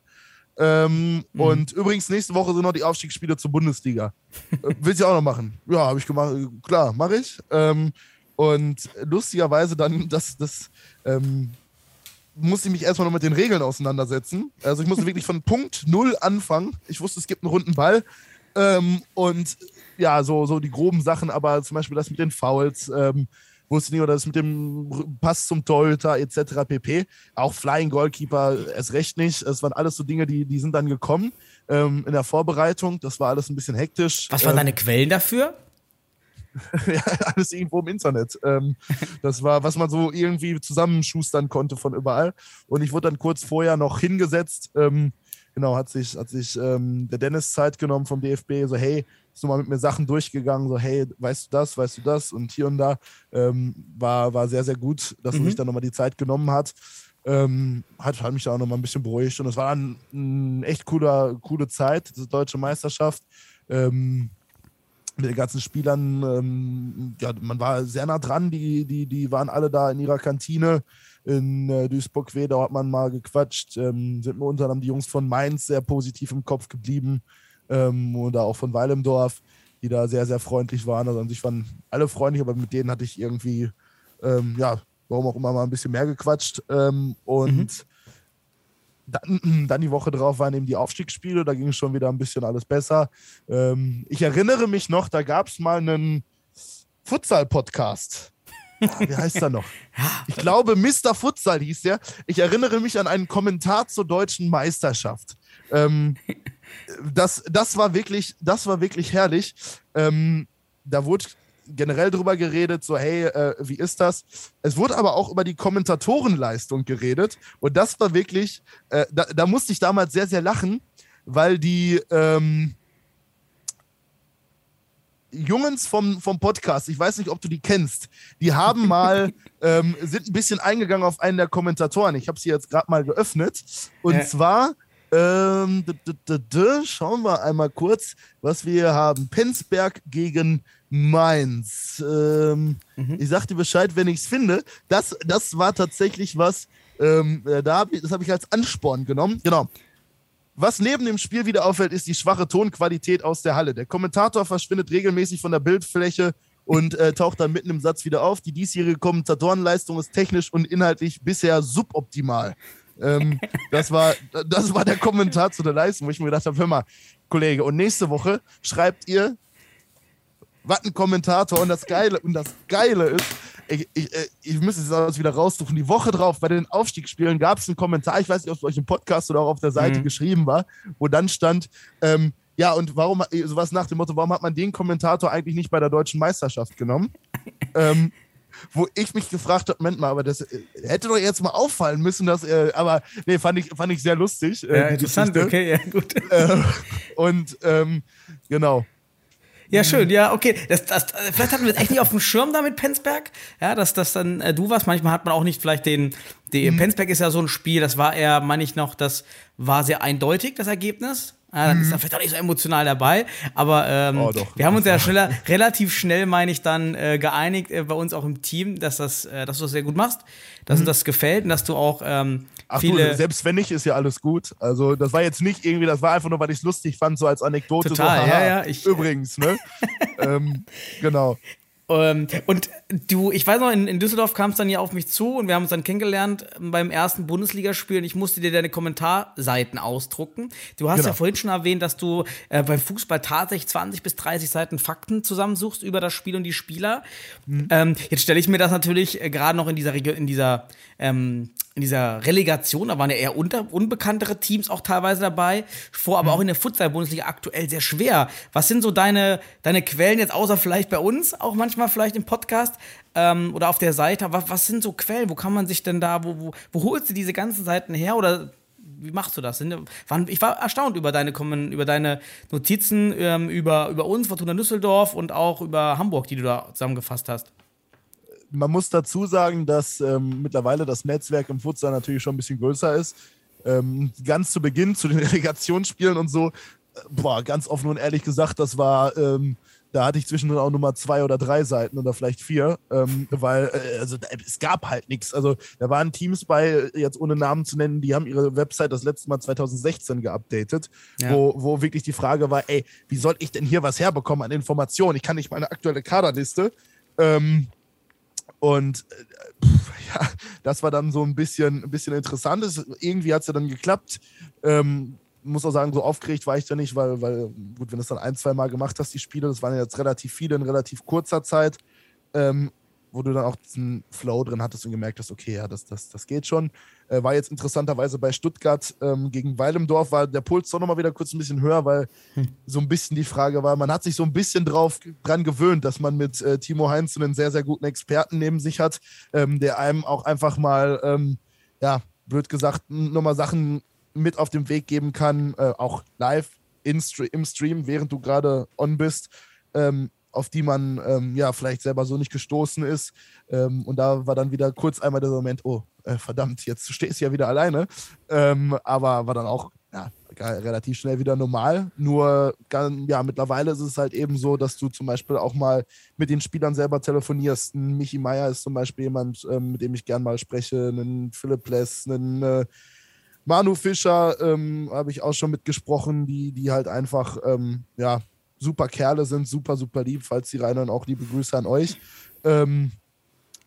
Ähm, Und übrigens, nächste Woche sind noch die Aufstiegsspiele zur Bundesliga. Äh, Willst du auch noch machen? Ja, habe ich gemacht. Klar, mache ich. Ähm, und lustigerweise dann, das, das ähm, musste ich mich erstmal noch mit den Regeln auseinandersetzen. Also ich musste wirklich von Punkt Null anfangen. Ich wusste, es gibt einen runden Ball. Ähm, und ja, so, so die groben Sachen, aber zum Beispiel das mit den Fouls, ähm, wusste nicht, oder das mit dem Pass zum Torhüter etc. pp. Auch Flying Goalkeeper erst recht nicht. Es waren alles so Dinge, die, die sind dann gekommen ähm, in der Vorbereitung. Das war alles ein bisschen hektisch. Was waren ähm, deine Quellen dafür? ja, alles irgendwo im Internet. Ähm, das war, was man so irgendwie zusammenschustern konnte von überall. Und ich wurde dann kurz vorher noch hingesetzt. Ähm, genau, hat sich, hat sich ähm, der Dennis Zeit genommen vom DFB, so, hey, ist nochmal mit mir Sachen durchgegangen, so, hey, weißt du das, weißt du das? Und hier und da ähm, war, war sehr, sehr gut, dass er sich dann nochmal die Zeit genommen hat. Ähm, hat, hat mich da auch nochmal ein bisschen beruhigt. Und es war dann eine echt cooler, coole Zeit, diese deutsche Meisterschaft. Ähm, mit den ganzen Spielern, ähm, ja, man war sehr nah dran, die, die, die waren alle da in ihrer Kantine in äh, Duisburg-Wedau, hat man mal gequatscht, ähm, sind mir unter anderem die Jungs von Mainz sehr positiv im Kopf geblieben ähm, oder auch von Weilemdorf, die da sehr, sehr freundlich waren. Also an sich waren alle freundlich, aber mit denen hatte ich irgendwie, ähm, ja, warum auch immer, mal ein bisschen mehr gequatscht. Ähm, und Mhm. dann, dann die Woche drauf waren eben die Aufstiegsspiele, da ging es schon wieder ein bisschen alles besser. Ähm, ich erinnere mich noch, da gab es mal einen Futsal-Podcast. Ah, Wie heißt er noch? Ich glaube, Mr. Futsal hieß der. Ich erinnere mich an einen Kommentar zur deutschen Meisterschaft. Ähm, das, das, war wirklich, das war wirklich herrlich. Ähm, da wurde generell drüber geredet, so hey, äh, wie ist das? Es wurde aber auch über die Kommentatorenleistung geredet und das war wirklich, äh, da, da musste ich damals sehr, sehr lachen, weil die ähm, Jungens vom, vom Podcast, ich weiß nicht, ob du die kennst, die haben mal, ähm, sind ein bisschen eingegangen auf einen der Kommentatoren. Ich habe sie jetzt gerade mal geöffnet. Und Ja. zwar, ähm, schauen wir einmal kurz, was wir hier haben. Penzberg gegen Mainz. Ähm, Ich sag dir Bescheid, wenn ich es finde. Das, das war tatsächlich was, ähm, äh, da hab ich, das habe ich als Ansporn genommen. Genau. Was neben dem Spiel wieder auffällt, ist die schwache Tonqualität aus der Halle. Der Kommentator verschwindet regelmäßig von der Bildfläche und äh, taucht dann mitten im Satz wieder auf. Die diesjährige Kommentatorenleistung ist technisch und inhaltlich bisher suboptimal. Ähm, das, war, das war der Kommentar zu der Leistung, wo ich mir gedacht habe, hör mal, Kollege, und nächste Woche schreibt ihr, was ein Kommentator und das Geile, und das Geile ist, ich, ich, äh, ich müsste es alles wieder raussuchen. Die Woche drauf bei den Aufstiegsspielen gab es einen Kommentar, ich weiß nicht, ob es bei euch im Podcast oder auch auf der Seite Mhm. geschrieben war, wo dann stand, ähm, ja, und warum, sowas nach dem Motto, warum hat man den Kommentator eigentlich nicht bei der deutschen Meisterschaft genommen? ähm, wo ich mich gefragt habe, Moment mal, aber das äh, hätte doch jetzt mal auffallen müssen, dass, äh, aber nee, fand ich, fand ich sehr lustig. äh, Ja, interessant, Geschichte. okay, ja, gut. Äh, und ähm, genau. Ja, schön, ja, okay. Das, das, vielleicht hatten wir es echt nicht auf dem Schirm da mit Penzberg. Ja, dass das dann äh, du warst. Manchmal hat man auch nicht vielleicht den. Die, Mhm. Penzberg ist ja so ein Spiel, das war eher, meine ich noch, das war sehr eindeutig, das Ergebnis. Ja, dann ist er vielleicht auch nicht so emotional dabei, aber ähm, Mhm. Oh, wir haben uns ja schneller, relativ schnell, meine ich, dann äh, geeinigt äh, bei uns auch im Team, dass, das, äh, dass du das sehr gut machst, dass uns das gefällt und dass du auch ähm, Mhm. Ach viele. du, selbst wenn nicht, ist ja alles gut. Also das war jetzt nicht irgendwie, das war einfach nur, weil ich es lustig fand, so als Anekdote. Total, so, haha, ja, ja, ich- übrigens, ne? ähm, genau. Ähm, und du, ich weiß noch, in, in Düsseldorf kam es dann ja auf mich zu und wir haben uns dann kennengelernt ähm, beim ersten Bundesligaspiel und ich musste dir deine Kommentarseiten ausdrucken. Du hast Genau. ja vorhin schon erwähnt, dass du äh, beim Fußball tatsächlich 20 bis 30 Seiten Fakten zusammensuchst über das Spiel und die Spieler. Ähm, jetzt stelle ich mir das natürlich äh, gerade noch in dieser Regio in dieser ähm, in dieser Relegation, da waren ja eher unter, unbekanntere Teams auch teilweise dabei, vor, aber auch in der Futsal-Bundesliga aktuell sehr schwer. Was sind so deine, deine Quellen jetzt, außer vielleicht bei uns, auch manchmal vielleicht im Podcast ähm, oder auf der Seite? Was, was sind so Quellen? Wo kann man sich denn da, wo, wo, wo holst du diese ganzen Seiten her oder wie machst du das? Ich war erstaunt über deine, Kommen- über deine Notizen, ähm, über, über uns, Fortuna Düsseldorf und auch über Hamburg, die du da zusammengefasst hast. Man muss dazu sagen, dass ähm, mittlerweile das Netzwerk im Futsal natürlich schon ein bisschen größer ist. Ähm, ganz zu Beginn, zu den Relegationsspielen und so, äh, boah, ganz offen und ehrlich gesagt, das war, ähm, da hatte ich zwischendrin auch Nummer zwei oder drei Seiten oder vielleicht vier, ähm, weil äh, also, es gab halt nichts. Also da waren Teams bei, jetzt ohne Namen zu nennen, die haben ihre Website das letzte Mal 2016 geupdatet, Ja. wo, wo wirklich die Frage war, ey, wie soll ich denn hier was herbekommen an Informationen? Ich kann nicht meine aktuelle Kaderliste. Ähm, und äh, pf, ja, das war dann so ein bisschen, ein bisschen interessant. Es- Irgendwie hat es ja dann geklappt. Ähm, muss auch sagen, so aufgeregt war ich da nicht, weil, weil, gut, wenn du es dann ein, zwei Mal gemacht hast, die Spiele, das waren jetzt relativ viele in relativ kurzer Zeit, ähm, wo du dann auch diesen Flow drin hattest und gemerkt hast, okay, ja, das, das, das geht schon. Äh, war jetzt interessanterweise bei Stuttgart ähm, gegen Weilendorf, war der Puls doch nochmal wieder kurz ein bisschen höher, weil so ein bisschen die Frage war, man hat sich so ein bisschen drauf dran gewöhnt, dass man mit äh, Timo Heinz einen sehr, sehr guten Experten neben sich hat, ähm, der einem auch einfach mal, ähm, ja, blöd gesagt, nochmal Sachen mit auf den Weg geben kann, äh, auch live in im Stream, während du gerade on bist, ähm, auf die man ähm, ja vielleicht selber so nicht gestoßen ist. Ähm, und da war dann wieder kurz einmal der Moment, oh, äh, verdammt, jetzt stehst du ja wieder alleine. Ähm, aber war dann auch ja, relativ schnell wieder normal. Nur ja, mittlerweile ist es halt eben so, dass du zum Beispiel auch mal mit den Spielern selber telefonierst. Ein Michi Meier ist zum Beispiel jemand, ähm, mit dem ich gern mal spreche, einen Philipp Less, einen äh, Manu Fischer ähm, habe ich auch schon mitgesprochen, die, die halt einfach ähm, ja, super Kerle sind, super, super lieb. Falls sie reinhören, auch liebe Grüße an euch. Ähm,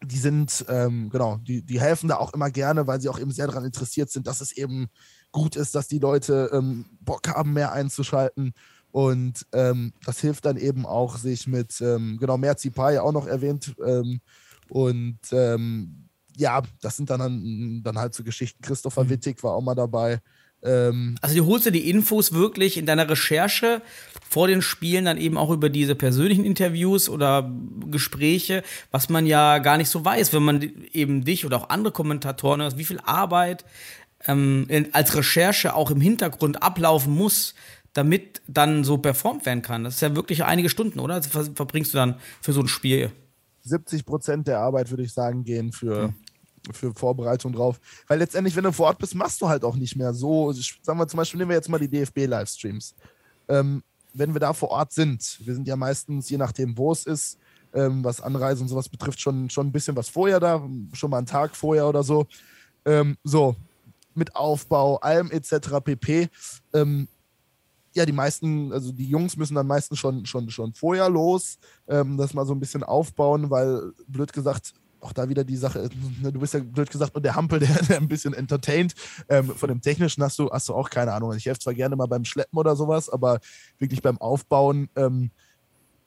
die sind, ähm, genau, die, die helfen da auch immer gerne, weil sie auch eben sehr daran interessiert sind, dass es eben gut ist, dass die Leute ähm, Bock haben, mehr einzuschalten. Und ähm, das hilft dann eben auch, sich mit, ähm, genau, Merzi Pai auch noch erwähnt. Ähm, und ähm, ja, das sind dann, dann halt so Geschichten. Christopher Mhm. Wittig war auch mal dabei. Ähm, Also du holst dir die Infos wirklich in deiner Recherche vor den Spielen dann eben auch über diese persönlichen Interviews oder Gespräche, was man ja gar nicht so weiß, wenn man eben dich oder auch andere Kommentatoren hört, wie viel Arbeit ähm, in, als Recherche auch im Hintergrund ablaufen muss, damit dann so performt werden kann. Das ist ja wirklich einige Stunden, oder? Das ver verbringst du dann für so ein Spiel. 70 Prozent der Arbeit, würde ich sagen, gehen für, für Vorbereitung drauf. Weil letztendlich, wenn du vor Ort bist, machst du halt auch nicht mehr so. Sagen wir zum Beispiel, nehmen wir jetzt mal die DFB-Livestreams. Ähm, wenn wir da vor Ort sind, wir sind ja meistens, je nachdem, wo es ist, ähm, was Anreise und sowas betrifft, schon, schon ein bisschen was vorher da, schon mal einen Tag vorher oder so. Ähm, so, mit Aufbau, allem etc. pp. Ähm, ja, die meisten, also die Jungs müssen dann meistens schon, schon, schon vorher los, ähm, das mal so ein bisschen aufbauen, weil, blöd gesagt, auch da wieder die Sache, ne, du bist ja blöd gesagt nur der Hampel, der, der ein bisschen entertaint. Ähm, von dem Technischen hast du, hast du auch keine Ahnung. Ich helfe zwar gerne mal beim Schleppen oder sowas, aber wirklich beim Aufbauen, ähm,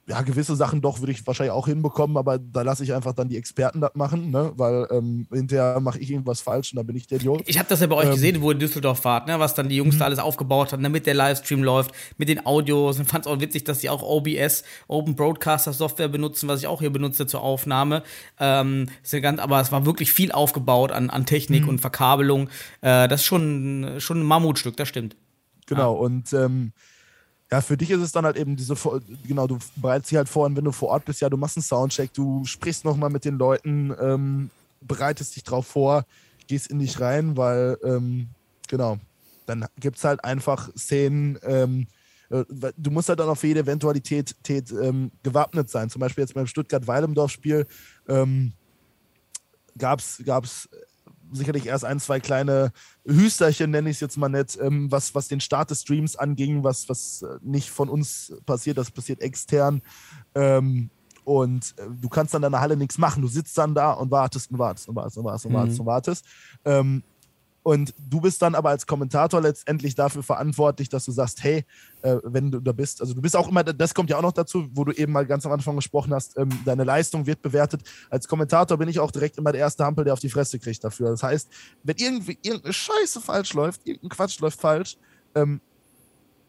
ja, gewisse Sachen doch würde ich wahrscheinlich auch hinbekommen, aber da lasse ich einfach dann die Experten das machen, ne? weil ähm, hinterher mache ich irgendwas falsch und dann bin ich der Idiot. Ich habe das ja bei euch Ähm, gesehen, wo ihr in Düsseldorf wart, ne, was dann die Jungs da alles aufgebaut haben, damit der Livestream läuft, mit den Audios. Und fand es auch witzig, dass sie auch OBS, Open Broadcaster Software benutzen, was ich auch hier benutze zur Aufnahme. Ähm, ist ja ganz, aber es war wirklich viel aufgebaut an, an Technik und Verkabelung. Äh, das ist schon, schon ein Mammutstück, das stimmt. Genau, und ähm, ja, für dich ist es dann halt eben diese, genau, du bereitest dich halt vor, und wenn du vor Ort bist, ja, du machst einen Soundcheck, du sprichst nochmal mit den Leuten, ähm, bereitest dich drauf vor, gehst in dich rein, weil, ähm, genau, dann gibt es halt einfach Szenen, ähm, äh, du musst halt dann auf jede Eventualität tät, ähm, gewappnet sein. Zum Beispiel jetzt beim Stuttgart-Weilendorf-Spiel ähm, gab es sicherlich erst ein, zwei kleine Hüsterchen, nenne ich es jetzt mal nett, ähm, was, was den Start des Streams anging, was, was äh, nicht von uns passiert, das passiert extern. Ähm, und äh, du kannst dann in der Halle nichts machen. Du sitzt dann da und wartest und wartest und wartest und wartest und wartest und wartest. Ähm, und du bist dann aber als Kommentator letztendlich dafür verantwortlich, dass du sagst, hey, äh, wenn du da bist, also du bist auch immer, das kommt ja auch noch dazu, wo du eben mal ganz am Anfang gesprochen hast, ähm, deine Leistung wird bewertet. Als Kommentator bin ich auch direkt immer der erste Hampel, der auf die Fresse kriegt dafür. Das heißt, wenn irgendwie irgendeine Scheiße falsch läuft, irgendein Quatsch läuft falsch, ähm,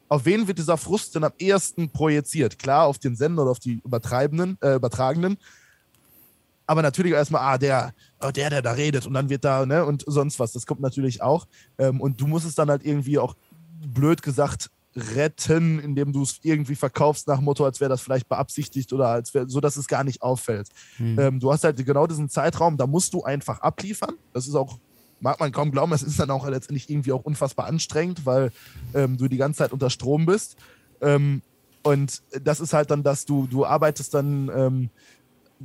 auf wen wird dieser Frust denn am ehesten projiziert? Klar, auf den Sender oder auf die Übertreibenden, äh, Übertragenen, aber natürlich erstmal, ah, der, oh, der, der da redet und dann wird da, ne, und sonst was. Das kommt natürlich auch. Ähm, und du musst es dann halt irgendwie auch, blöd gesagt, retten, indem du es irgendwie verkaufst nach dem Motto, als wäre das vielleicht beabsichtigt oder als wäre, so dass es gar nicht auffällt. Ähm, du hast halt genau diesen Zeitraum, da musst du einfach abliefern. Das ist auch, mag man kaum glauben, es ist dann auch letztendlich irgendwie auch unfassbar anstrengend, weil ähm, du die ganze Zeit unter Strom bist. Ähm, und das ist halt dann, dass du, du arbeitest dann ähm,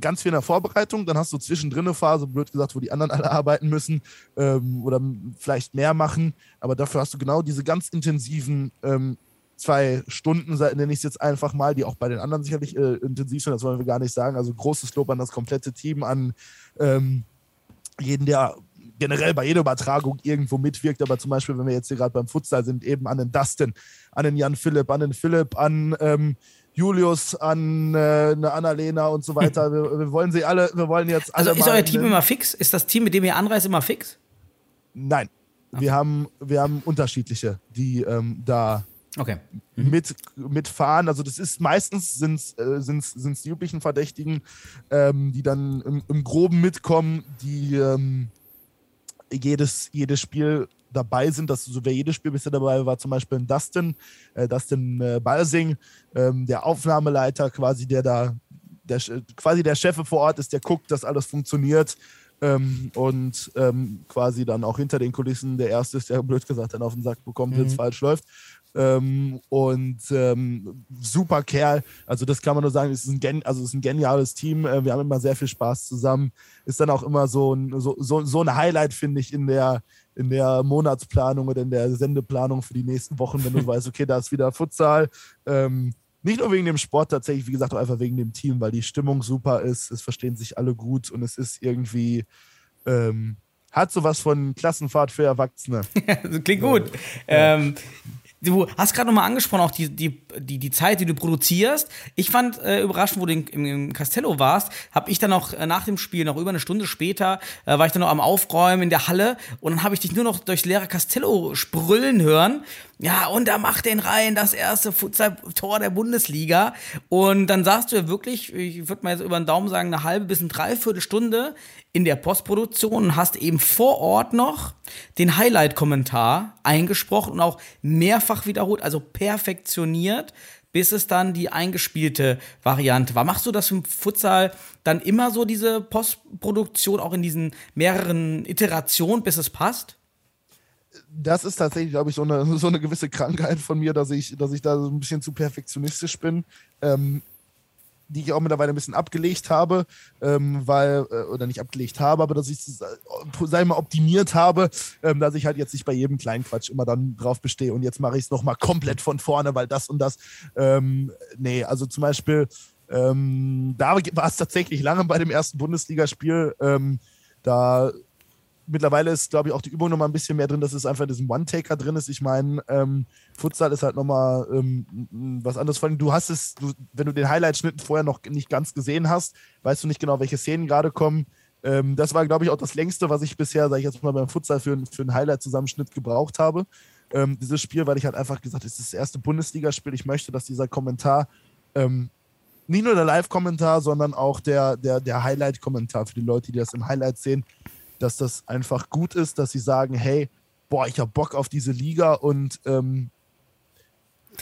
ganz viel in der Vorbereitung, dann hast du zwischendrin eine Phase, blöd gesagt, wo die anderen alle arbeiten müssen ähm, oder vielleicht mehr machen, aber dafür hast du genau diese ganz intensiven ähm, zwei Stunden, nenne ich es jetzt einfach mal, die auch bei den anderen sicherlich äh, intensiv sind, das wollen wir gar nicht sagen. Also großes Lob an das komplette Team, an ähm, jeden, der generell bei jeder Übertragung irgendwo mitwirkt, aber zum Beispiel, wenn wir jetzt hier gerade beim Futsal sind, eben an den Dustin, an den Jan Philipp, an den Philipp, an ähm, Julius, an äh, eine Annalena und so weiter. Wir, wir wollen sie alle, wir wollen jetzt alle. Also ist euer Team immer fix? Ist das Team, mit dem ihr anreist, immer fix? Nein. Wir haben, wir haben unterschiedliche, die ähm, da Okay. mit, mitfahren. Also das ist meistens sind äh, sind's, sind's die üblichen Verdächtigen, ähm, die dann im, im Groben mitkommen, die ähm, jedes, jedes Spiel dabei sind. Das, so wer jedes Spiel bisher dabei war, zum Beispiel Dustin, äh, Dustin äh, Balsing, ähm, der Aufnahmeleiter quasi, der da der, quasi der Chef vor Ort ist, der guckt, dass alles funktioniert. Ähm, und ähm, quasi dann auch hinter den Kulissen der Erste ist, der blöd gesagt dann auf den Sack bekommt, wenn es falsch läuft. Ähm, und ähm, super Kerl. Also das kann man nur sagen, es ist ein, gen also ist ein geniales Team. Äh, wir haben immer sehr viel Spaß zusammen. Ist dann auch immer so ein, so, so, so ein Highlight, finde ich, in der, in der Monatsplanung oder in der Sendeplanung für die nächsten Wochen, wenn du weißt, okay, da ist wieder Futsal. Ähm, nicht nur wegen dem Sport tatsächlich, wie gesagt, auch einfach wegen dem Team, weil die Stimmung super ist, es verstehen sich alle gut und es ist irgendwie, ähm, hat sowas von Klassenfahrt für Erwachsene. Klingt gut. Ähm, du hast gerade nochmal angesprochen, auch die, die, die, die Zeit, die du produzierst. Ich fand äh, überraschend, wo du in, im, im Castello warst, habe ich dann noch äh, nach dem Spiel, noch über eine Stunde später, äh, war ich dann noch am Aufräumen in der Halle und dann habe ich dich nur noch durchs leere Castello sprüllen hören. Ja, und er macht den rein, das erste Futsal-Tor der Bundesliga. Und dann saßt du ja wirklich, ich würde mal jetzt über den Daumen sagen, eine halbe bis eine Dreiviertelstunde in der Postproduktion und hast eben vor Ort noch den Highlight-Kommentar eingesprochen und auch mehrfach wiederholt, also perfektioniert, bis es dann die eingespielte Variante war. Machst du das im Futsal dann immer so, diese Postproduktion, auch in diesen mehreren Iterationen, bis es passt? Das ist tatsächlich, glaube ich, so eine, so eine gewisse Krankheit von mir, dass ich, dass ich da so ein bisschen zu perfektionistisch bin. Ähm, die ich auch mittlerweile ein bisschen abgelegt habe, ähm, weil, äh, oder nicht abgelegt habe, aber dass ich es, äh, sei mal, optimiert habe, ähm, dass ich halt jetzt nicht bei jedem kleinen Quatsch immer dann drauf bestehe und jetzt mache ich es nochmal komplett von vorne, weil das und das, ähm, nee, also zum Beispiel, ähm, da war es tatsächlich lange bei dem ersten Bundesligaspiel, ähm, da mittlerweile ist, glaube ich, auch die Übung nochmal ein bisschen mehr drin, dass es einfach diesen One-Taker drin ist. Ich meine, ähm, Futsal ist halt nochmal ähm, was anderes. Vor allem, du hast es, du, wenn du den Highlight-Schnitt vorher noch nicht ganz gesehen hast, weißt du nicht genau, welche Szenen gerade kommen. Ähm, das war, glaube ich, auch das längste, was ich bisher, sage ich jetzt mal, beim Futsal für, für einen Highlight-Zusammenschnitt gebraucht habe. Ähm, dieses Spiel, weil ich halt einfach gesagt habe, es ist das erste Bundesligaspiel. Ich möchte, dass dieser Kommentar ähm, nicht nur der Live-Kommentar, sondern auch der, der, der Highlight-Kommentar für die Leute, die das im Highlight sehen, dass das einfach gut ist, dass sie sagen, hey, boah, ich habe Bock auf diese Liga und ähm,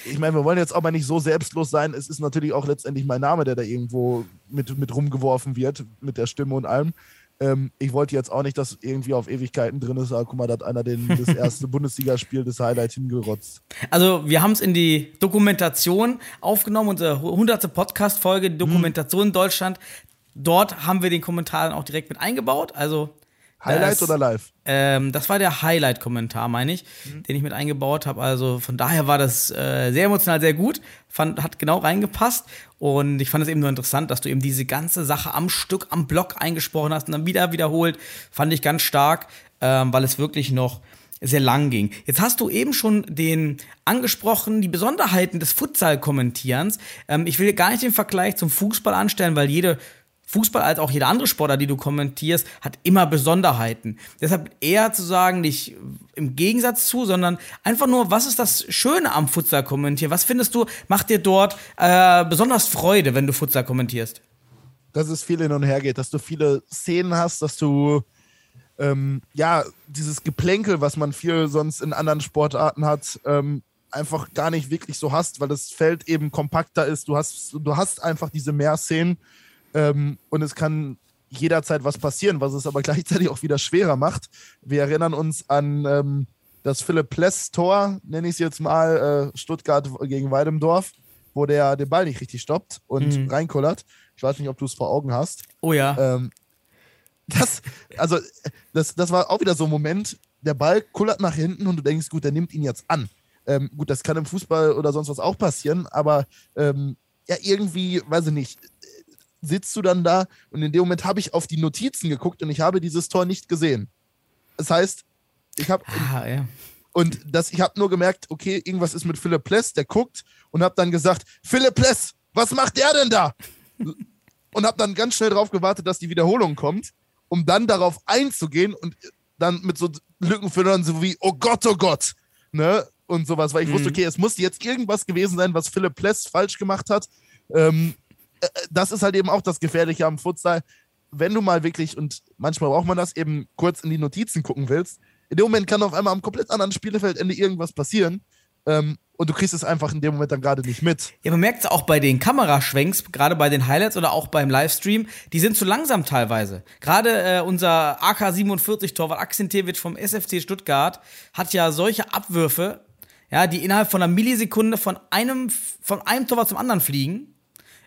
ich meine, wir wollen jetzt aber nicht so selbstlos sein. Es ist natürlich auch letztendlich mein Name, der da irgendwo mit, mit rumgeworfen wird, mit der Stimme und allem. Ähm, ich wollte jetzt auch nicht, dass irgendwie auf Ewigkeiten drin ist, aber guck mal, da hat einer den, das erste Bundesligaspiel, das Highlight hingerotzt. Also, wir haben es in die Dokumentation aufgenommen, unsere 100. Podcast-Folge, die Dokumentation in Deutschland. Dort haben wir den Kommentar dann auch direkt mit eingebaut. Also, Highlight das, oder live? Ähm, das war der Highlight-Kommentar, meine ich, mhm. den ich mit eingebaut habe. Also von daher war das äh, sehr emotional, sehr gut. Fand, hat genau reingepasst. Und ich fand es eben nur interessant, dass du eben diese ganze Sache am Stück, am Block eingesprochen hast und dann wieder wiederholt. Fand ich ganz stark, ähm, weil es wirklich noch sehr lang ging. Jetzt hast du eben schon den angesprochen, die Besonderheiten des Futsal-Kommentierens. Ähm, ich will gar nicht den Vergleich zum Fußball anstellen, weil jede Fußball als auch jeder andere Sportler, die du kommentierst, hat immer Besonderheiten. Deshalb eher zu sagen, nicht im Gegensatz zu, sondern einfach nur, was ist das Schöne am Futsal kommentieren? Was findest du, macht dir dort äh, besonders Freude, wenn du Futsal kommentierst? Dass es viel hin und her geht, dass du viele Szenen hast, dass du ähm, ja dieses Geplänkel, was man viel sonst in anderen Sportarten hat, ähm, einfach gar nicht wirklich so hast, weil das Feld eben kompakter ist. Du hast, du hast einfach diese Mehrszenen ähm, und es kann jederzeit was passieren, was es aber gleichzeitig auch wieder schwerer macht. Wir erinnern uns an ähm, das Philipp Pless-Tor, nenne ich es jetzt mal, äh, Stuttgart gegen Weidemdorf, wo der den Ball nicht richtig stoppt und mhm. reinkullert. Ich weiß nicht, ob du es vor Augen hast. Oh ja. Ähm, das, also, das, das war auch wieder so ein Moment, der Ball kullert nach hinten und du denkst, gut, der nimmt ihn jetzt an. Ähm, gut, das kann im Fußball oder sonst was auch passieren, aber ähm, ja, irgendwie, weiß ich nicht, sitzt du dann da und in dem Moment habe ich auf die Notizen geguckt und ich habe dieses Tor nicht gesehen. Das heißt, ich habe ah, ja. und das, ich habe nur gemerkt, okay, irgendwas ist mit Philipp Pless, der guckt und habe dann gesagt, Philipp Pless, was macht der denn da? und habe dann ganz schnell darauf gewartet, dass die Wiederholung kommt, um dann darauf einzugehen und dann mit so Lückenfüllern so wie, oh Gott, oh Gott, ne? Und sowas, weil ich mhm. wusste, okay, es muss jetzt irgendwas gewesen sein, was Philipp Pless falsch gemacht hat. Ähm, äh, das ist halt eben auch das Gefährliche am Futsal. Wenn du mal wirklich, und manchmal braucht man das, eben kurz in die Notizen gucken willst, in dem Moment kann auf einmal am komplett anderen Spielfeldende irgendwas passieren. Ähm, und du kriegst es einfach in dem Moment dann gerade nicht mit. Ja, man merkt es auch bei den Kameraschwenks, gerade bei den Highlights oder auch beim Livestream, die sind zu langsam teilweise. Gerade äh, unser AK-47-Torwart Aksintevic vom SFC Stuttgart hat ja solche Abwürfe, ja, die innerhalb von einer Millisekunde von einem, von einem Torwart zum anderen fliegen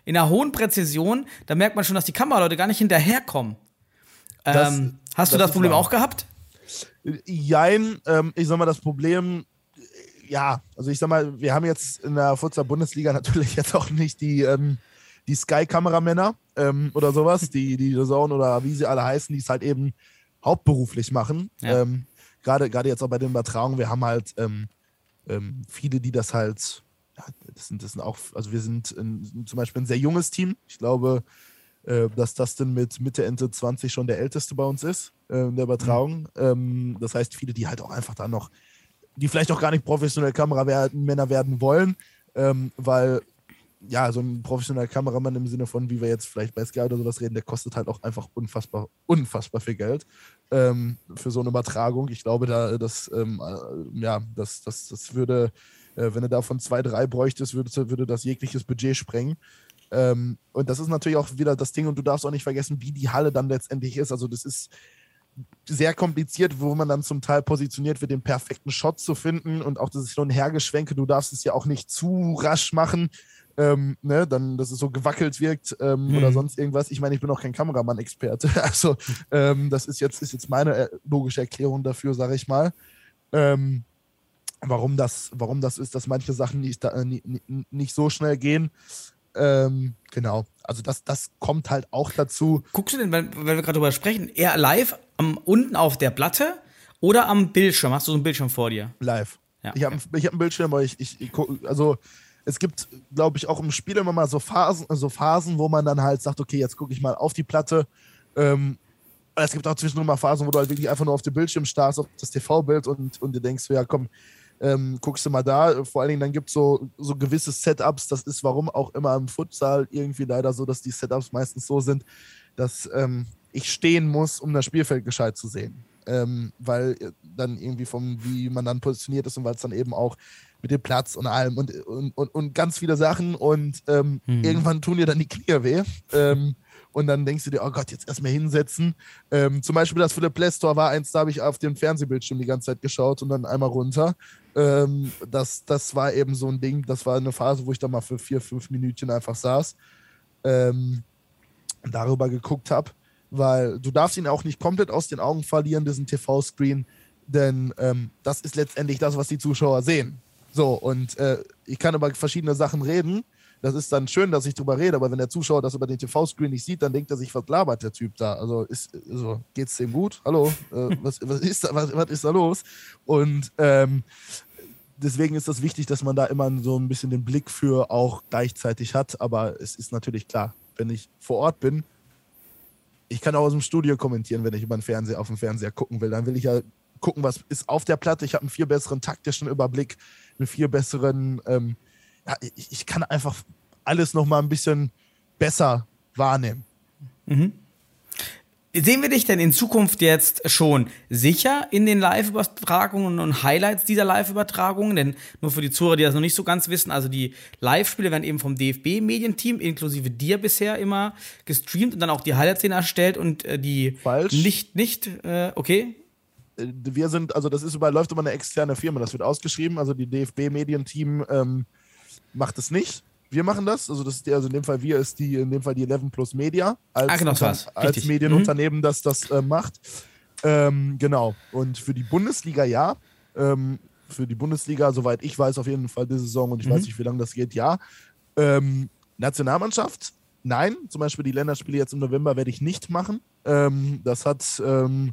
in einer hohen Präzision, da merkt man schon, dass die Kameraleute gar nicht hinterherkommen. Das, ähm, hast du das, das Problem wahr. auch gehabt? Jein, ähm, ich sag mal, das Problem ja, also ich sag mal, wir haben jetzt in der Futsal-Bundesliga natürlich jetzt auch nicht die, ähm, die Sky-Kameramänner ähm, oder sowas, die, die Zone oder wie sie alle heißen, die es halt eben hauptberuflich machen. Ja. Ähm, Gerade gerade jetzt auch bei den Übertragungen, wir haben halt ähm, viele, die das halt, ja, das sind, das sind auch, also wir sind ein, zum Beispiel ein sehr junges Team. Ich glaube, äh, dass das denn mit Mitte, Ende 20 schon der älteste bei uns ist äh, in der Übertragung. Ähm, das heißt, viele, die halt auch einfach da noch, die vielleicht auch gar nicht professionell Kameramänner werden wollen, ähm, weil ja, so ein professioneller Kameramann im Sinne von, wie wir jetzt vielleicht bei Sky oder sowas reden, der kostet halt auch einfach unfassbar, unfassbar viel Geld ähm, für so eine Übertragung. Ich glaube, da, das, ähm, äh, ja, das, das, das würde, äh, wenn du davon zwei, drei bräuchtest, würde, würde das jegliches Budget sprengen. Ähm, und das ist natürlich auch wieder das Ding, und du darfst auch nicht vergessen, wie die Halle dann letztendlich ist. Also, das ist sehr kompliziert, wo man dann zum Teil positioniert wird, den perfekten Shot zu finden und auch das Hin- und Hergeschwenke. Du darfst es ja auch nicht zu rasch machen, ähm, ne, dann, dass es so gewackelt wirkt ähm, Mhm. oder sonst irgendwas. Ich meine, ich bin auch kein Kameramann-Experte. Also, ähm, das ist jetzt, ist jetzt meine äh, logische Erklärung dafür, sage ich mal. Ähm, warum, das, warum das ist, dass manche Sachen nicht, äh, ni- ni- nicht so schnell gehen. Ähm, genau. Also, das, das kommt halt auch dazu. Guckst du denn, wenn, wenn wir gerade drüber sprechen, eher live am, unten auf der Platte oder am Bildschirm? Hast du so einen Bildschirm vor dir? live. Ja, ich habe ich hab einen Bildschirm, aber ich, ich, ich guck- also es gibt, glaube ich, auch im Spiel immer mal so Phasen, so Phasen, wo man dann halt sagt, okay, jetzt gucke ich mal auf die Platte. Ähm, es gibt auch zwischendurch mal Phasen, wo du halt wirklich einfach nur auf den Bildschirm starrst, auf das TV-Bild und, und dir denkst, ja komm, ähm, guckst du mal da. Vor allen Dingen, dann gibt es so, so gewisse Setups, das ist warum auch immer im Futsal irgendwie leider so, dass die Setups meistens so sind, dass ähm, ich stehen muss, um das Spielfeld gescheit zu sehen. Ähm, weil äh, dann irgendwie vom, wie man dann positioniert ist und weil es dann eben auch mit dem Platz und allem und, und, und, und ganz viele Sachen und ähm, irgendwann tun dir dann die Knie weh. Ähm, und dann denkst du dir, oh Gott, jetzt erstmal hinsetzen. Ähm, zum Beispiel das für den Play Store war eins, da habe ich auf dem Fernsehbildschirm die ganze Zeit geschaut und dann einmal runter. Ähm, das, das war eben so ein Ding, das war eine Phase, wo ich da mal für vier, fünf Minütchen einfach saß. Ähm, darüber geguckt habe, weil du darfst ihn auch nicht komplett aus den Augen verlieren, diesen TV-Screen, denn ähm, das ist letztendlich das, was die Zuschauer sehen. So, und äh, ich kann über verschiedene Sachen reden. Das ist dann schön, dass ich drüber rede, aber wenn der Zuschauer das über den TV-Screen nicht sieht, dann denkt er sich, was labert der Typ da? Also, ist, also geht's dem gut? Hallo? Äh, was, was, ist da, was, was ist da los? Und ähm, deswegen ist das wichtig, dass man da immer so ein bisschen den Blick für auch gleichzeitig hat. Aber es ist natürlich klar, wenn ich vor Ort bin, ich kann auch aus dem Studio kommentieren, wenn ich über den Fernseher auf dem Fernseher gucken will. Dann will ich ja gucken, was ist auf der Platte. Ich habe einen viel besseren taktischen Überblick, einen viel besseren. Ähm, ja, ich, ich kann einfach alles noch mal ein bisschen besser wahrnehmen. Sehen wir dich denn in Zukunft jetzt schon sicher in den Live-Übertragungen und Highlights dieser Live-Übertragungen? Denn nur für die Zuhörer, die das noch nicht so ganz wissen, also die Live-Spiele werden eben vom DFB-Medienteam inklusive dir bisher immer gestreamt und dann auch die Highlights-Szene erstellt und äh, die Falsch. nicht, nicht, äh, okay, Äh, Wir sind, also das ist über, läuft über eine externe Firma, das wird ausgeschrieben. Also die DFB-Medienteam ähm, macht es nicht. Wir machen das. Also das ist die, also in dem Fall wir ist die, in dem Fall die 11 Plus Media als, Ah, genau, als Richtig. Mhm. Medienunternehmen, das das äh, macht. Ähm, genau. Und für die Bundesliga ja. Ähm, für die Bundesliga, soweit ich weiß, auf jeden Fall diese Saison und ich Mhm. weiß nicht, wie lange das geht, ja. Ähm, Nationalmannschaft, nein. Zum Beispiel die Länderspiele jetzt im November werde ich nicht machen. Ähm, das hat ähm,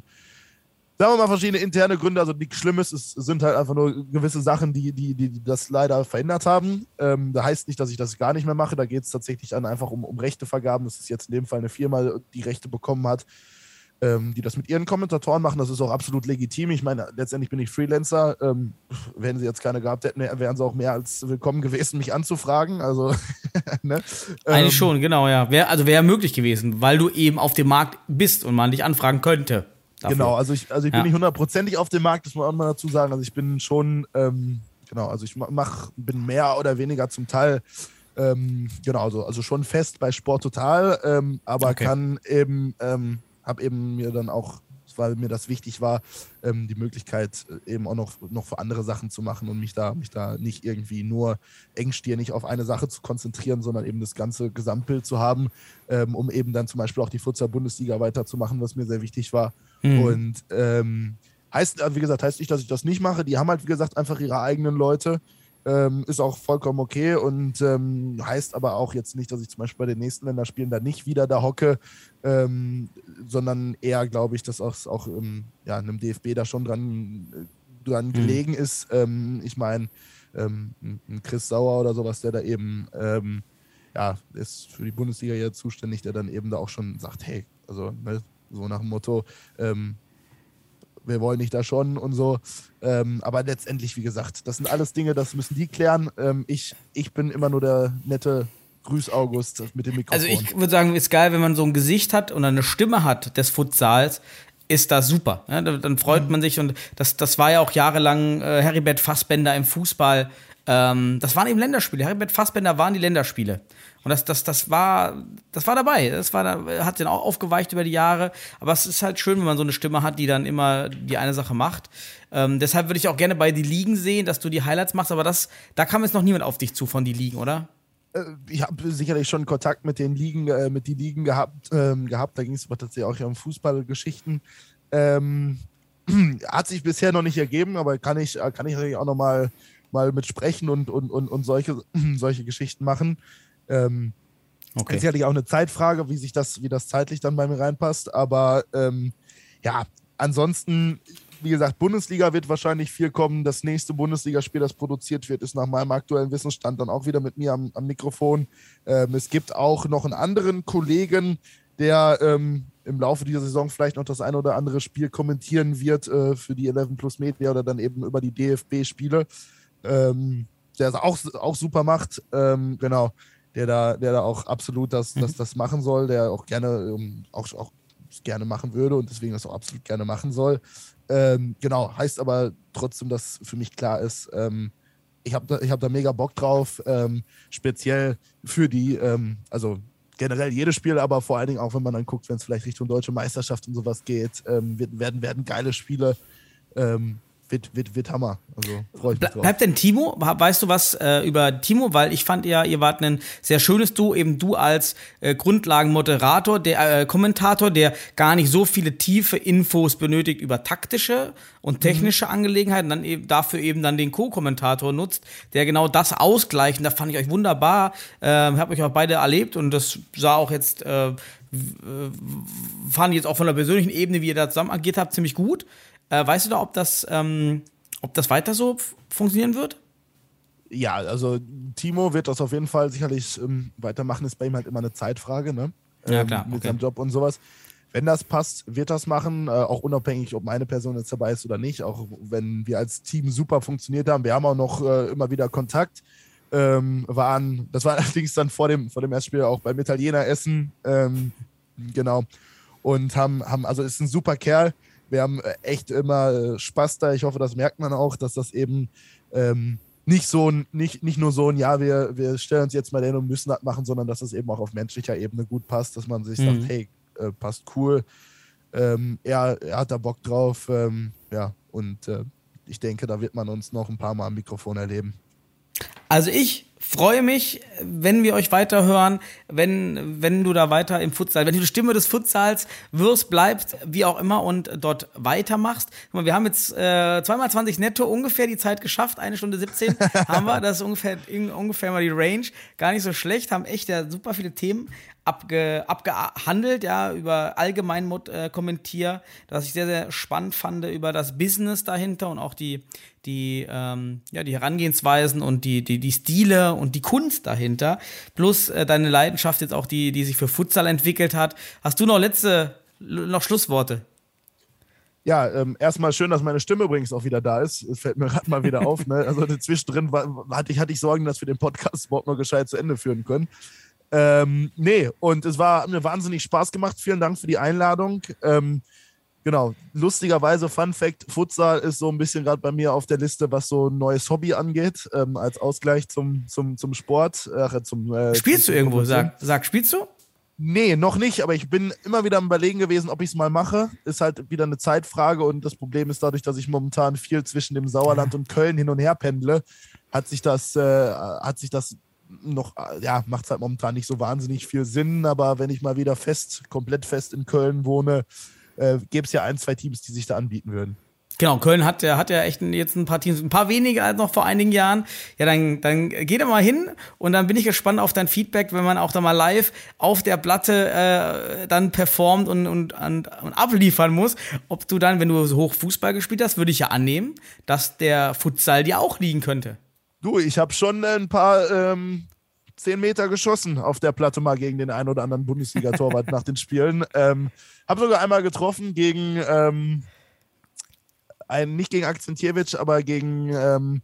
sagen wir mal, verschiedene interne Gründe. Also nichts Schlimmes, es sind halt einfach nur gewisse Sachen, die, die, die, das leider verändert haben. Ähm, da heißt nicht, dass ich das gar nicht mehr mache. Da geht es tatsächlich dann einfach um, um Rechtevergaben. Das ist jetzt in dem Fall eine Firma, die Rechte bekommen hat, ähm, die das mit ihren Kommentatoren machen. Das ist auch absolut legitim. Ich meine, letztendlich bin ich Freelancer. Ähm, wenn sie jetzt keine gehabt hätten, wären sie auch mehr als willkommen gewesen, mich anzufragen. Also, ne? eigentlich Ähm, schon, genau, ja. Wär, also wäre möglich gewesen, weil du eben auf dem Markt bist und man dich anfragen könnte. Dafür. Genau, also ich, also ich Ja. bin nicht hundertprozentig auf dem Markt, das muss man auch mal dazu sagen. Also ich bin schon, ähm, genau, also ich ma- mach, bin mehr oder weniger zum Teil, ähm, genau, also, also schon fest bei Sport Total, ähm, aber Okay. kann eben, ähm, habe eben mir dann auch, weil mir das wichtig war, ähm, die Möglichkeit äh, eben auch noch, noch für andere Sachen zu machen und mich da, mich da nicht irgendwie nur engstirnig auf eine Sache zu konzentrieren, sondern eben das ganze Gesamtbild zu haben, ähm, um eben dann zum Beispiel auch die Futsal-Bundesliga weiterzumachen, was mir sehr wichtig war. Und ähm, Heißt, äh, wie gesagt, heißt nicht, dass ich das nicht mache. Die haben halt, wie gesagt, einfach ihre eigenen Leute. Ähm, ist auch vollkommen okay und ähm, heißt aber auch jetzt nicht, dass ich zum Beispiel bei den nächsten Länderspielen da nicht wieder da hocke, ähm, sondern eher glaube ich, dass auch, auch ähm, ja, einem DFB da schon dran, äh, dran Mhm. gelegen ist. Ähm, ich meine, ähm, ein Chris Sauer oder sowas, der da eben ja, ist für die Bundesliga ja zuständig, der dann eben da auch schon sagt, hey, also ne, so nach dem Motto, ähm, wir wollen nicht da schon und so. Ähm, aber letztendlich, wie gesagt, das sind alles Dinge, das müssen die klären. Ähm, ich, ich bin immer nur der nette Grüß August mit dem Mikrofon. Also ich würde sagen, ist geil, wenn man so ein Gesicht hat und eine Stimme hat des Futsals, ist das super. Ja, dann freut man sich und das, das war ja auch jahrelang äh, Heribert Fassbender im Fußball. Ähm, das waren eben Länderspiele. Heribert Fassbender waren die Länderspiele. Und das, das, das war, das war dabei. Das war, hat dann auch aufgeweicht über die Jahre. Aber es ist halt schön, wenn man so eine Stimme hat, die dann immer die eine Sache macht. Ähm, deshalb würde ich auch gerne bei die Ligen sehen, dass du die Highlights machst. Aber das, da kam jetzt noch niemand auf dich zu von die Ligen, oder? Äh, ich habe sicherlich schon Kontakt mit den Ligen, äh, mit die Ligen gehabt, ähm, gehabt. Da ging es aber tatsächlich auch um Fußballgeschichten. Ähm, hat sich bisher noch nicht ergeben, aber kann ich, äh, kann ich natürlich auch noch mal, mit sprechen und, und, und, und solche, solche Geschichten machen. Ähm, Okay. Ist sicherlich auch eine Zeitfrage, wie sich das, wie das zeitlich dann bei mir reinpasst. Aber ähm, ja, ansonsten, wie gesagt, Bundesliga wird wahrscheinlich viel kommen. Das nächste Bundesligaspiel, das produziert wird, ist nach meinem aktuellen Wissensstand dann auch wieder mit mir am, am Mikrofon. Ähm, es gibt auch noch einen anderen Kollegen, der ähm, im Laufe dieser Saison vielleicht noch das ein oder andere Spiel kommentieren wird äh, für die 11 Plus Media oder dann eben über die DFB-Spiele. Ähm, der es auch, auch super macht. Ähm, genau der da, der da auch absolut das, das, das machen soll, der auch gerne, ähm, auch, auch gerne machen würde und deswegen das auch absolut gerne machen soll. Ähm, genau, heißt aber trotzdem, dass für mich klar ist, ähm, ich habe da, ich hab da mega Bock drauf, ähm, speziell für die, ähm, also generell jedes Spiel, aber vor allen Dingen auch, wenn man dann guckt, wenn es vielleicht Richtung deutsche Meisterschaft und sowas geht, ähm, werden, werden geile Spiele. Wird, wird, wird Hammer. Also freue ich mich drauf. bleibt denn Timo? Weißt du was äh, über Timo? Weil ich fand ja, ihr wart ein sehr schönes Duo, eben du als äh, Grundlagenmoderator, der äh, Kommentator, der gar nicht so viele tiefe Infos benötigt über taktische und technische Angelegenheiten, dann eben dafür eben dann den Co-Kommentator nutzt, der genau das ausgleicht. Und da fand ich euch wunderbar. Ähm, hab euch auch beide erlebt und das sah auch jetzt, äh, äh, fand ich jetzt auch von der persönlichen Ebene, wie ihr da zusammen agiert habt, ziemlich gut. Äh, weißt du da, ob das, ähm, ob das weiter so funktionieren wird? Ja, also Timo wird das auf jeden Fall sicherlich ähm, weitermachen, ist bei ihm halt immer eine Zeitfrage, ne? Ja, Ähm, klar, Mit okay. seinem Job und sowas. Wenn das passt, wird das machen, äh, auch unabhängig, ob meine Person jetzt dabei ist oder nicht, auch wenn wir als Team super funktioniert haben. Wir haben auch noch äh, immer wieder Kontakt. Ähm, waren, das war allerdings dann vor dem, vor dem Erstspiel auch beim Italiener essen. Ähm, genau. Und haben, haben, also ist ein super Kerl. Wir haben äh, echt immer äh, Spaß da. Ich hoffe, das merkt man auch, dass das eben ähm, nicht so nicht, nicht nur so ein, ja, wir, wir stellen uns jetzt mal hin und müssen das machen, sondern dass es eben auch auf menschlicher Ebene gut passt, dass man sich Mhm. sagt, hey, äh, passt cool. Ähm, er, er hat da Bock drauf. Ähm, ja, und äh, ich denke, da wird man uns noch ein paar Mal am Mikrofon erleben. Also ich freue mich, wenn wir euch weiterhören, wenn, wenn du da weiter im Futsal, wenn du die Stimme des Futsals wirst, bleibst, wie auch immer und dort weitermachst. Wir haben jetzt äh, zweimal 20 netto ungefähr die Zeit geschafft, eine Stunde 17 haben wir, das ist ungefähr, in- ungefähr mal die Range. Gar nicht so schlecht, haben echt ja super viele Themen abge, abgehandelt, ja, über Allgemeinmod äh, kommentier, das ich sehr, sehr spannend fand, über das Business dahinter und auch die, die, ähm, ja, die Herangehensweisen und die, die, die Stile und die Kunst dahinter. Plus äh, deine Leidenschaft jetzt auch, die, die sich für Futsal entwickelt hat. Hast du noch letzte, noch Schlussworte? Ja, ähm, erstmal schön, dass meine Stimme übrigens auch wieder da ist. Es fällt mir gerade mal wieder auf. Ne? Also zwischendrin war, hatte, ich, hatte ich Sorgen, dass wir den Podcast überhaupt noch gescheit zu Ende führen können. Ähm, nee, und es war hat mir wahnsinnig Spaß gemacht. Vielen Dank für die Einladung. Ähm, genau, lustigerweise, Fun Fact: Futsal ist so ein bisschen gerade bei mir auf der Liste, was so ein neues Hobby angeht, ähm, als Ausgleich zum, zum, zum Sport. Äh, zum, äh, Spielst du zum- irgendwo? zum- Sag, sag, spielst du? Nee, noch nicht, aber ich bin immer wieder am Überlegen gewesen, ob ich es mal mache. Ist halt wieder eine Zeitfrage und das Problem ist dadurch, dass ich momentan viel zwischen dem Sauerland und Köln hin und her pendle, hat sich das, äh, hat sich das noch, äh, ja, macht es halt momentan nicht so wahnsinnig viel Sinn, aber wenn ich mal wieder fest, komplett fest in Köln wohne, äh, gäbe es ja ein, zwei Teams, die sich da anbieten würden. Genau, Köln hat ja, hat ja echt jetzt ein paar Teams, ein paar weniger als noch vor einigen Jahren. Ja, dann, dann geh da mal hin und dann bin ich gespannt auf dein Feedback, wenn man auch da mal live auf der Platte äh, dann performt und, und, und, und abliefern muss. Ob du dann, wenn du so hoch Fußball gespielt hast, würde ich ja annehmen, dass der Futsal dir auch liegen könnte. Du, ich habe schon ein paar ähm, zehn Meter geschossen auf der Platte mal gegen den einen oder anderen Bundesliga-Torwart nach den Spielen. Ähm, habe sogar einmal getroffen gegen ähm, ein, nicht gegen Akzentierwitsch, aber gegen, ähm,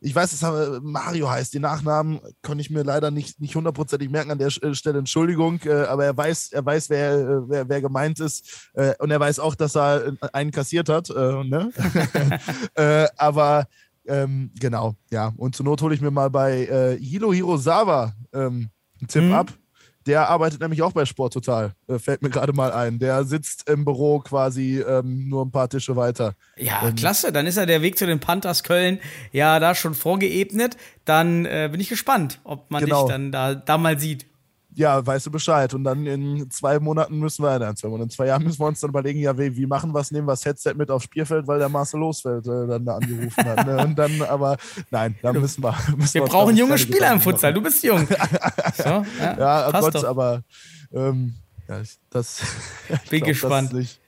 ich weiß, es haben, Mario heißt, die Nachnamen konnte ich mir leider nicht, nicht hundertprozentig merken an der äh, Stelle, Entschuldigung, äh, aber er weiß, er weiß, wer, äh, wer, wer gemeint ist äh, und er weiß auch, dass er einen kassiert hat, äh, ne? äh, aber ähm, genau, ja, und zur Not hole ich mir mal bei äh, Hiro Hirosawa ähm, einen Tipp mhm. ab der arbeitet nämlich auch bei Sport Total. Äh, fällt mir gerade mal ein. Der sitzt im Büro quasi ähm, nur ein paar Tische weiter. Ja, ähm, klasse. Dann ist ja der Weg zu den Panthers Köln ja da schon vorgeebnet. Dann äh, bin ich gespannt, ob man genau. dich dann da, da mal sieht ja, weißt du Bescheid. Und dann in zwei Monaten müssen wir, dann zwei in zwei Jahren müssen wir uns dann überlegen, ja, wie, wie machen wir es, nehmen wir das Headset mit aufs Spielfeld, weil der Marcel Losfeld äh, dann da angerufen hat. Ne? Und dann, aber nein, dann müssen wir. Müssen wir, wir brauchen junge Spieler im Futsal, du bist jung. so, ja, ja oh Gott, doch. aber ähm, ja, das. Bin glaub, gespannt. Das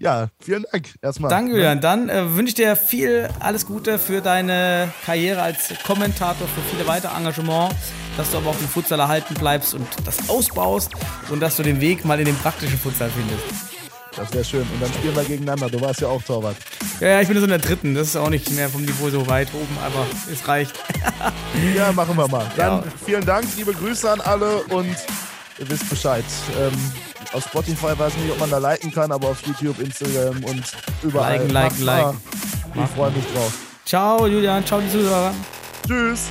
ja, vielen Dank erstmal. Danke, Julian. Dann äh, wünsche ich dir viel alles Gute für deine Karriere als Kommentator, für viele weitere Engagement, dass du aber auch im Futsal erhalten bleibst und das ausbaust und dass du den Weg mal in den praktischen Futsal findest. Das wäre schön. Und dann spielen wir gegeneinander. Du warst ja auch Torwart. Ja, ja, ich bin so in der dritten. Das ist auch nicht mehr vom Niveau so weit oben, aber es reicht. ja, machen wir mal. Dann ja. vielen Dank, liebe Grüße an alle und ihr wisst Bescheid. Ähm, auf Spotify weiß ich nicht, ob man da liken kann, aber auf YouTube, Instagram und überall. Liken, liken, liken. Ich freue mich drauf. Ciao, Julian. Ciao, die Zuhörer. Tschüss.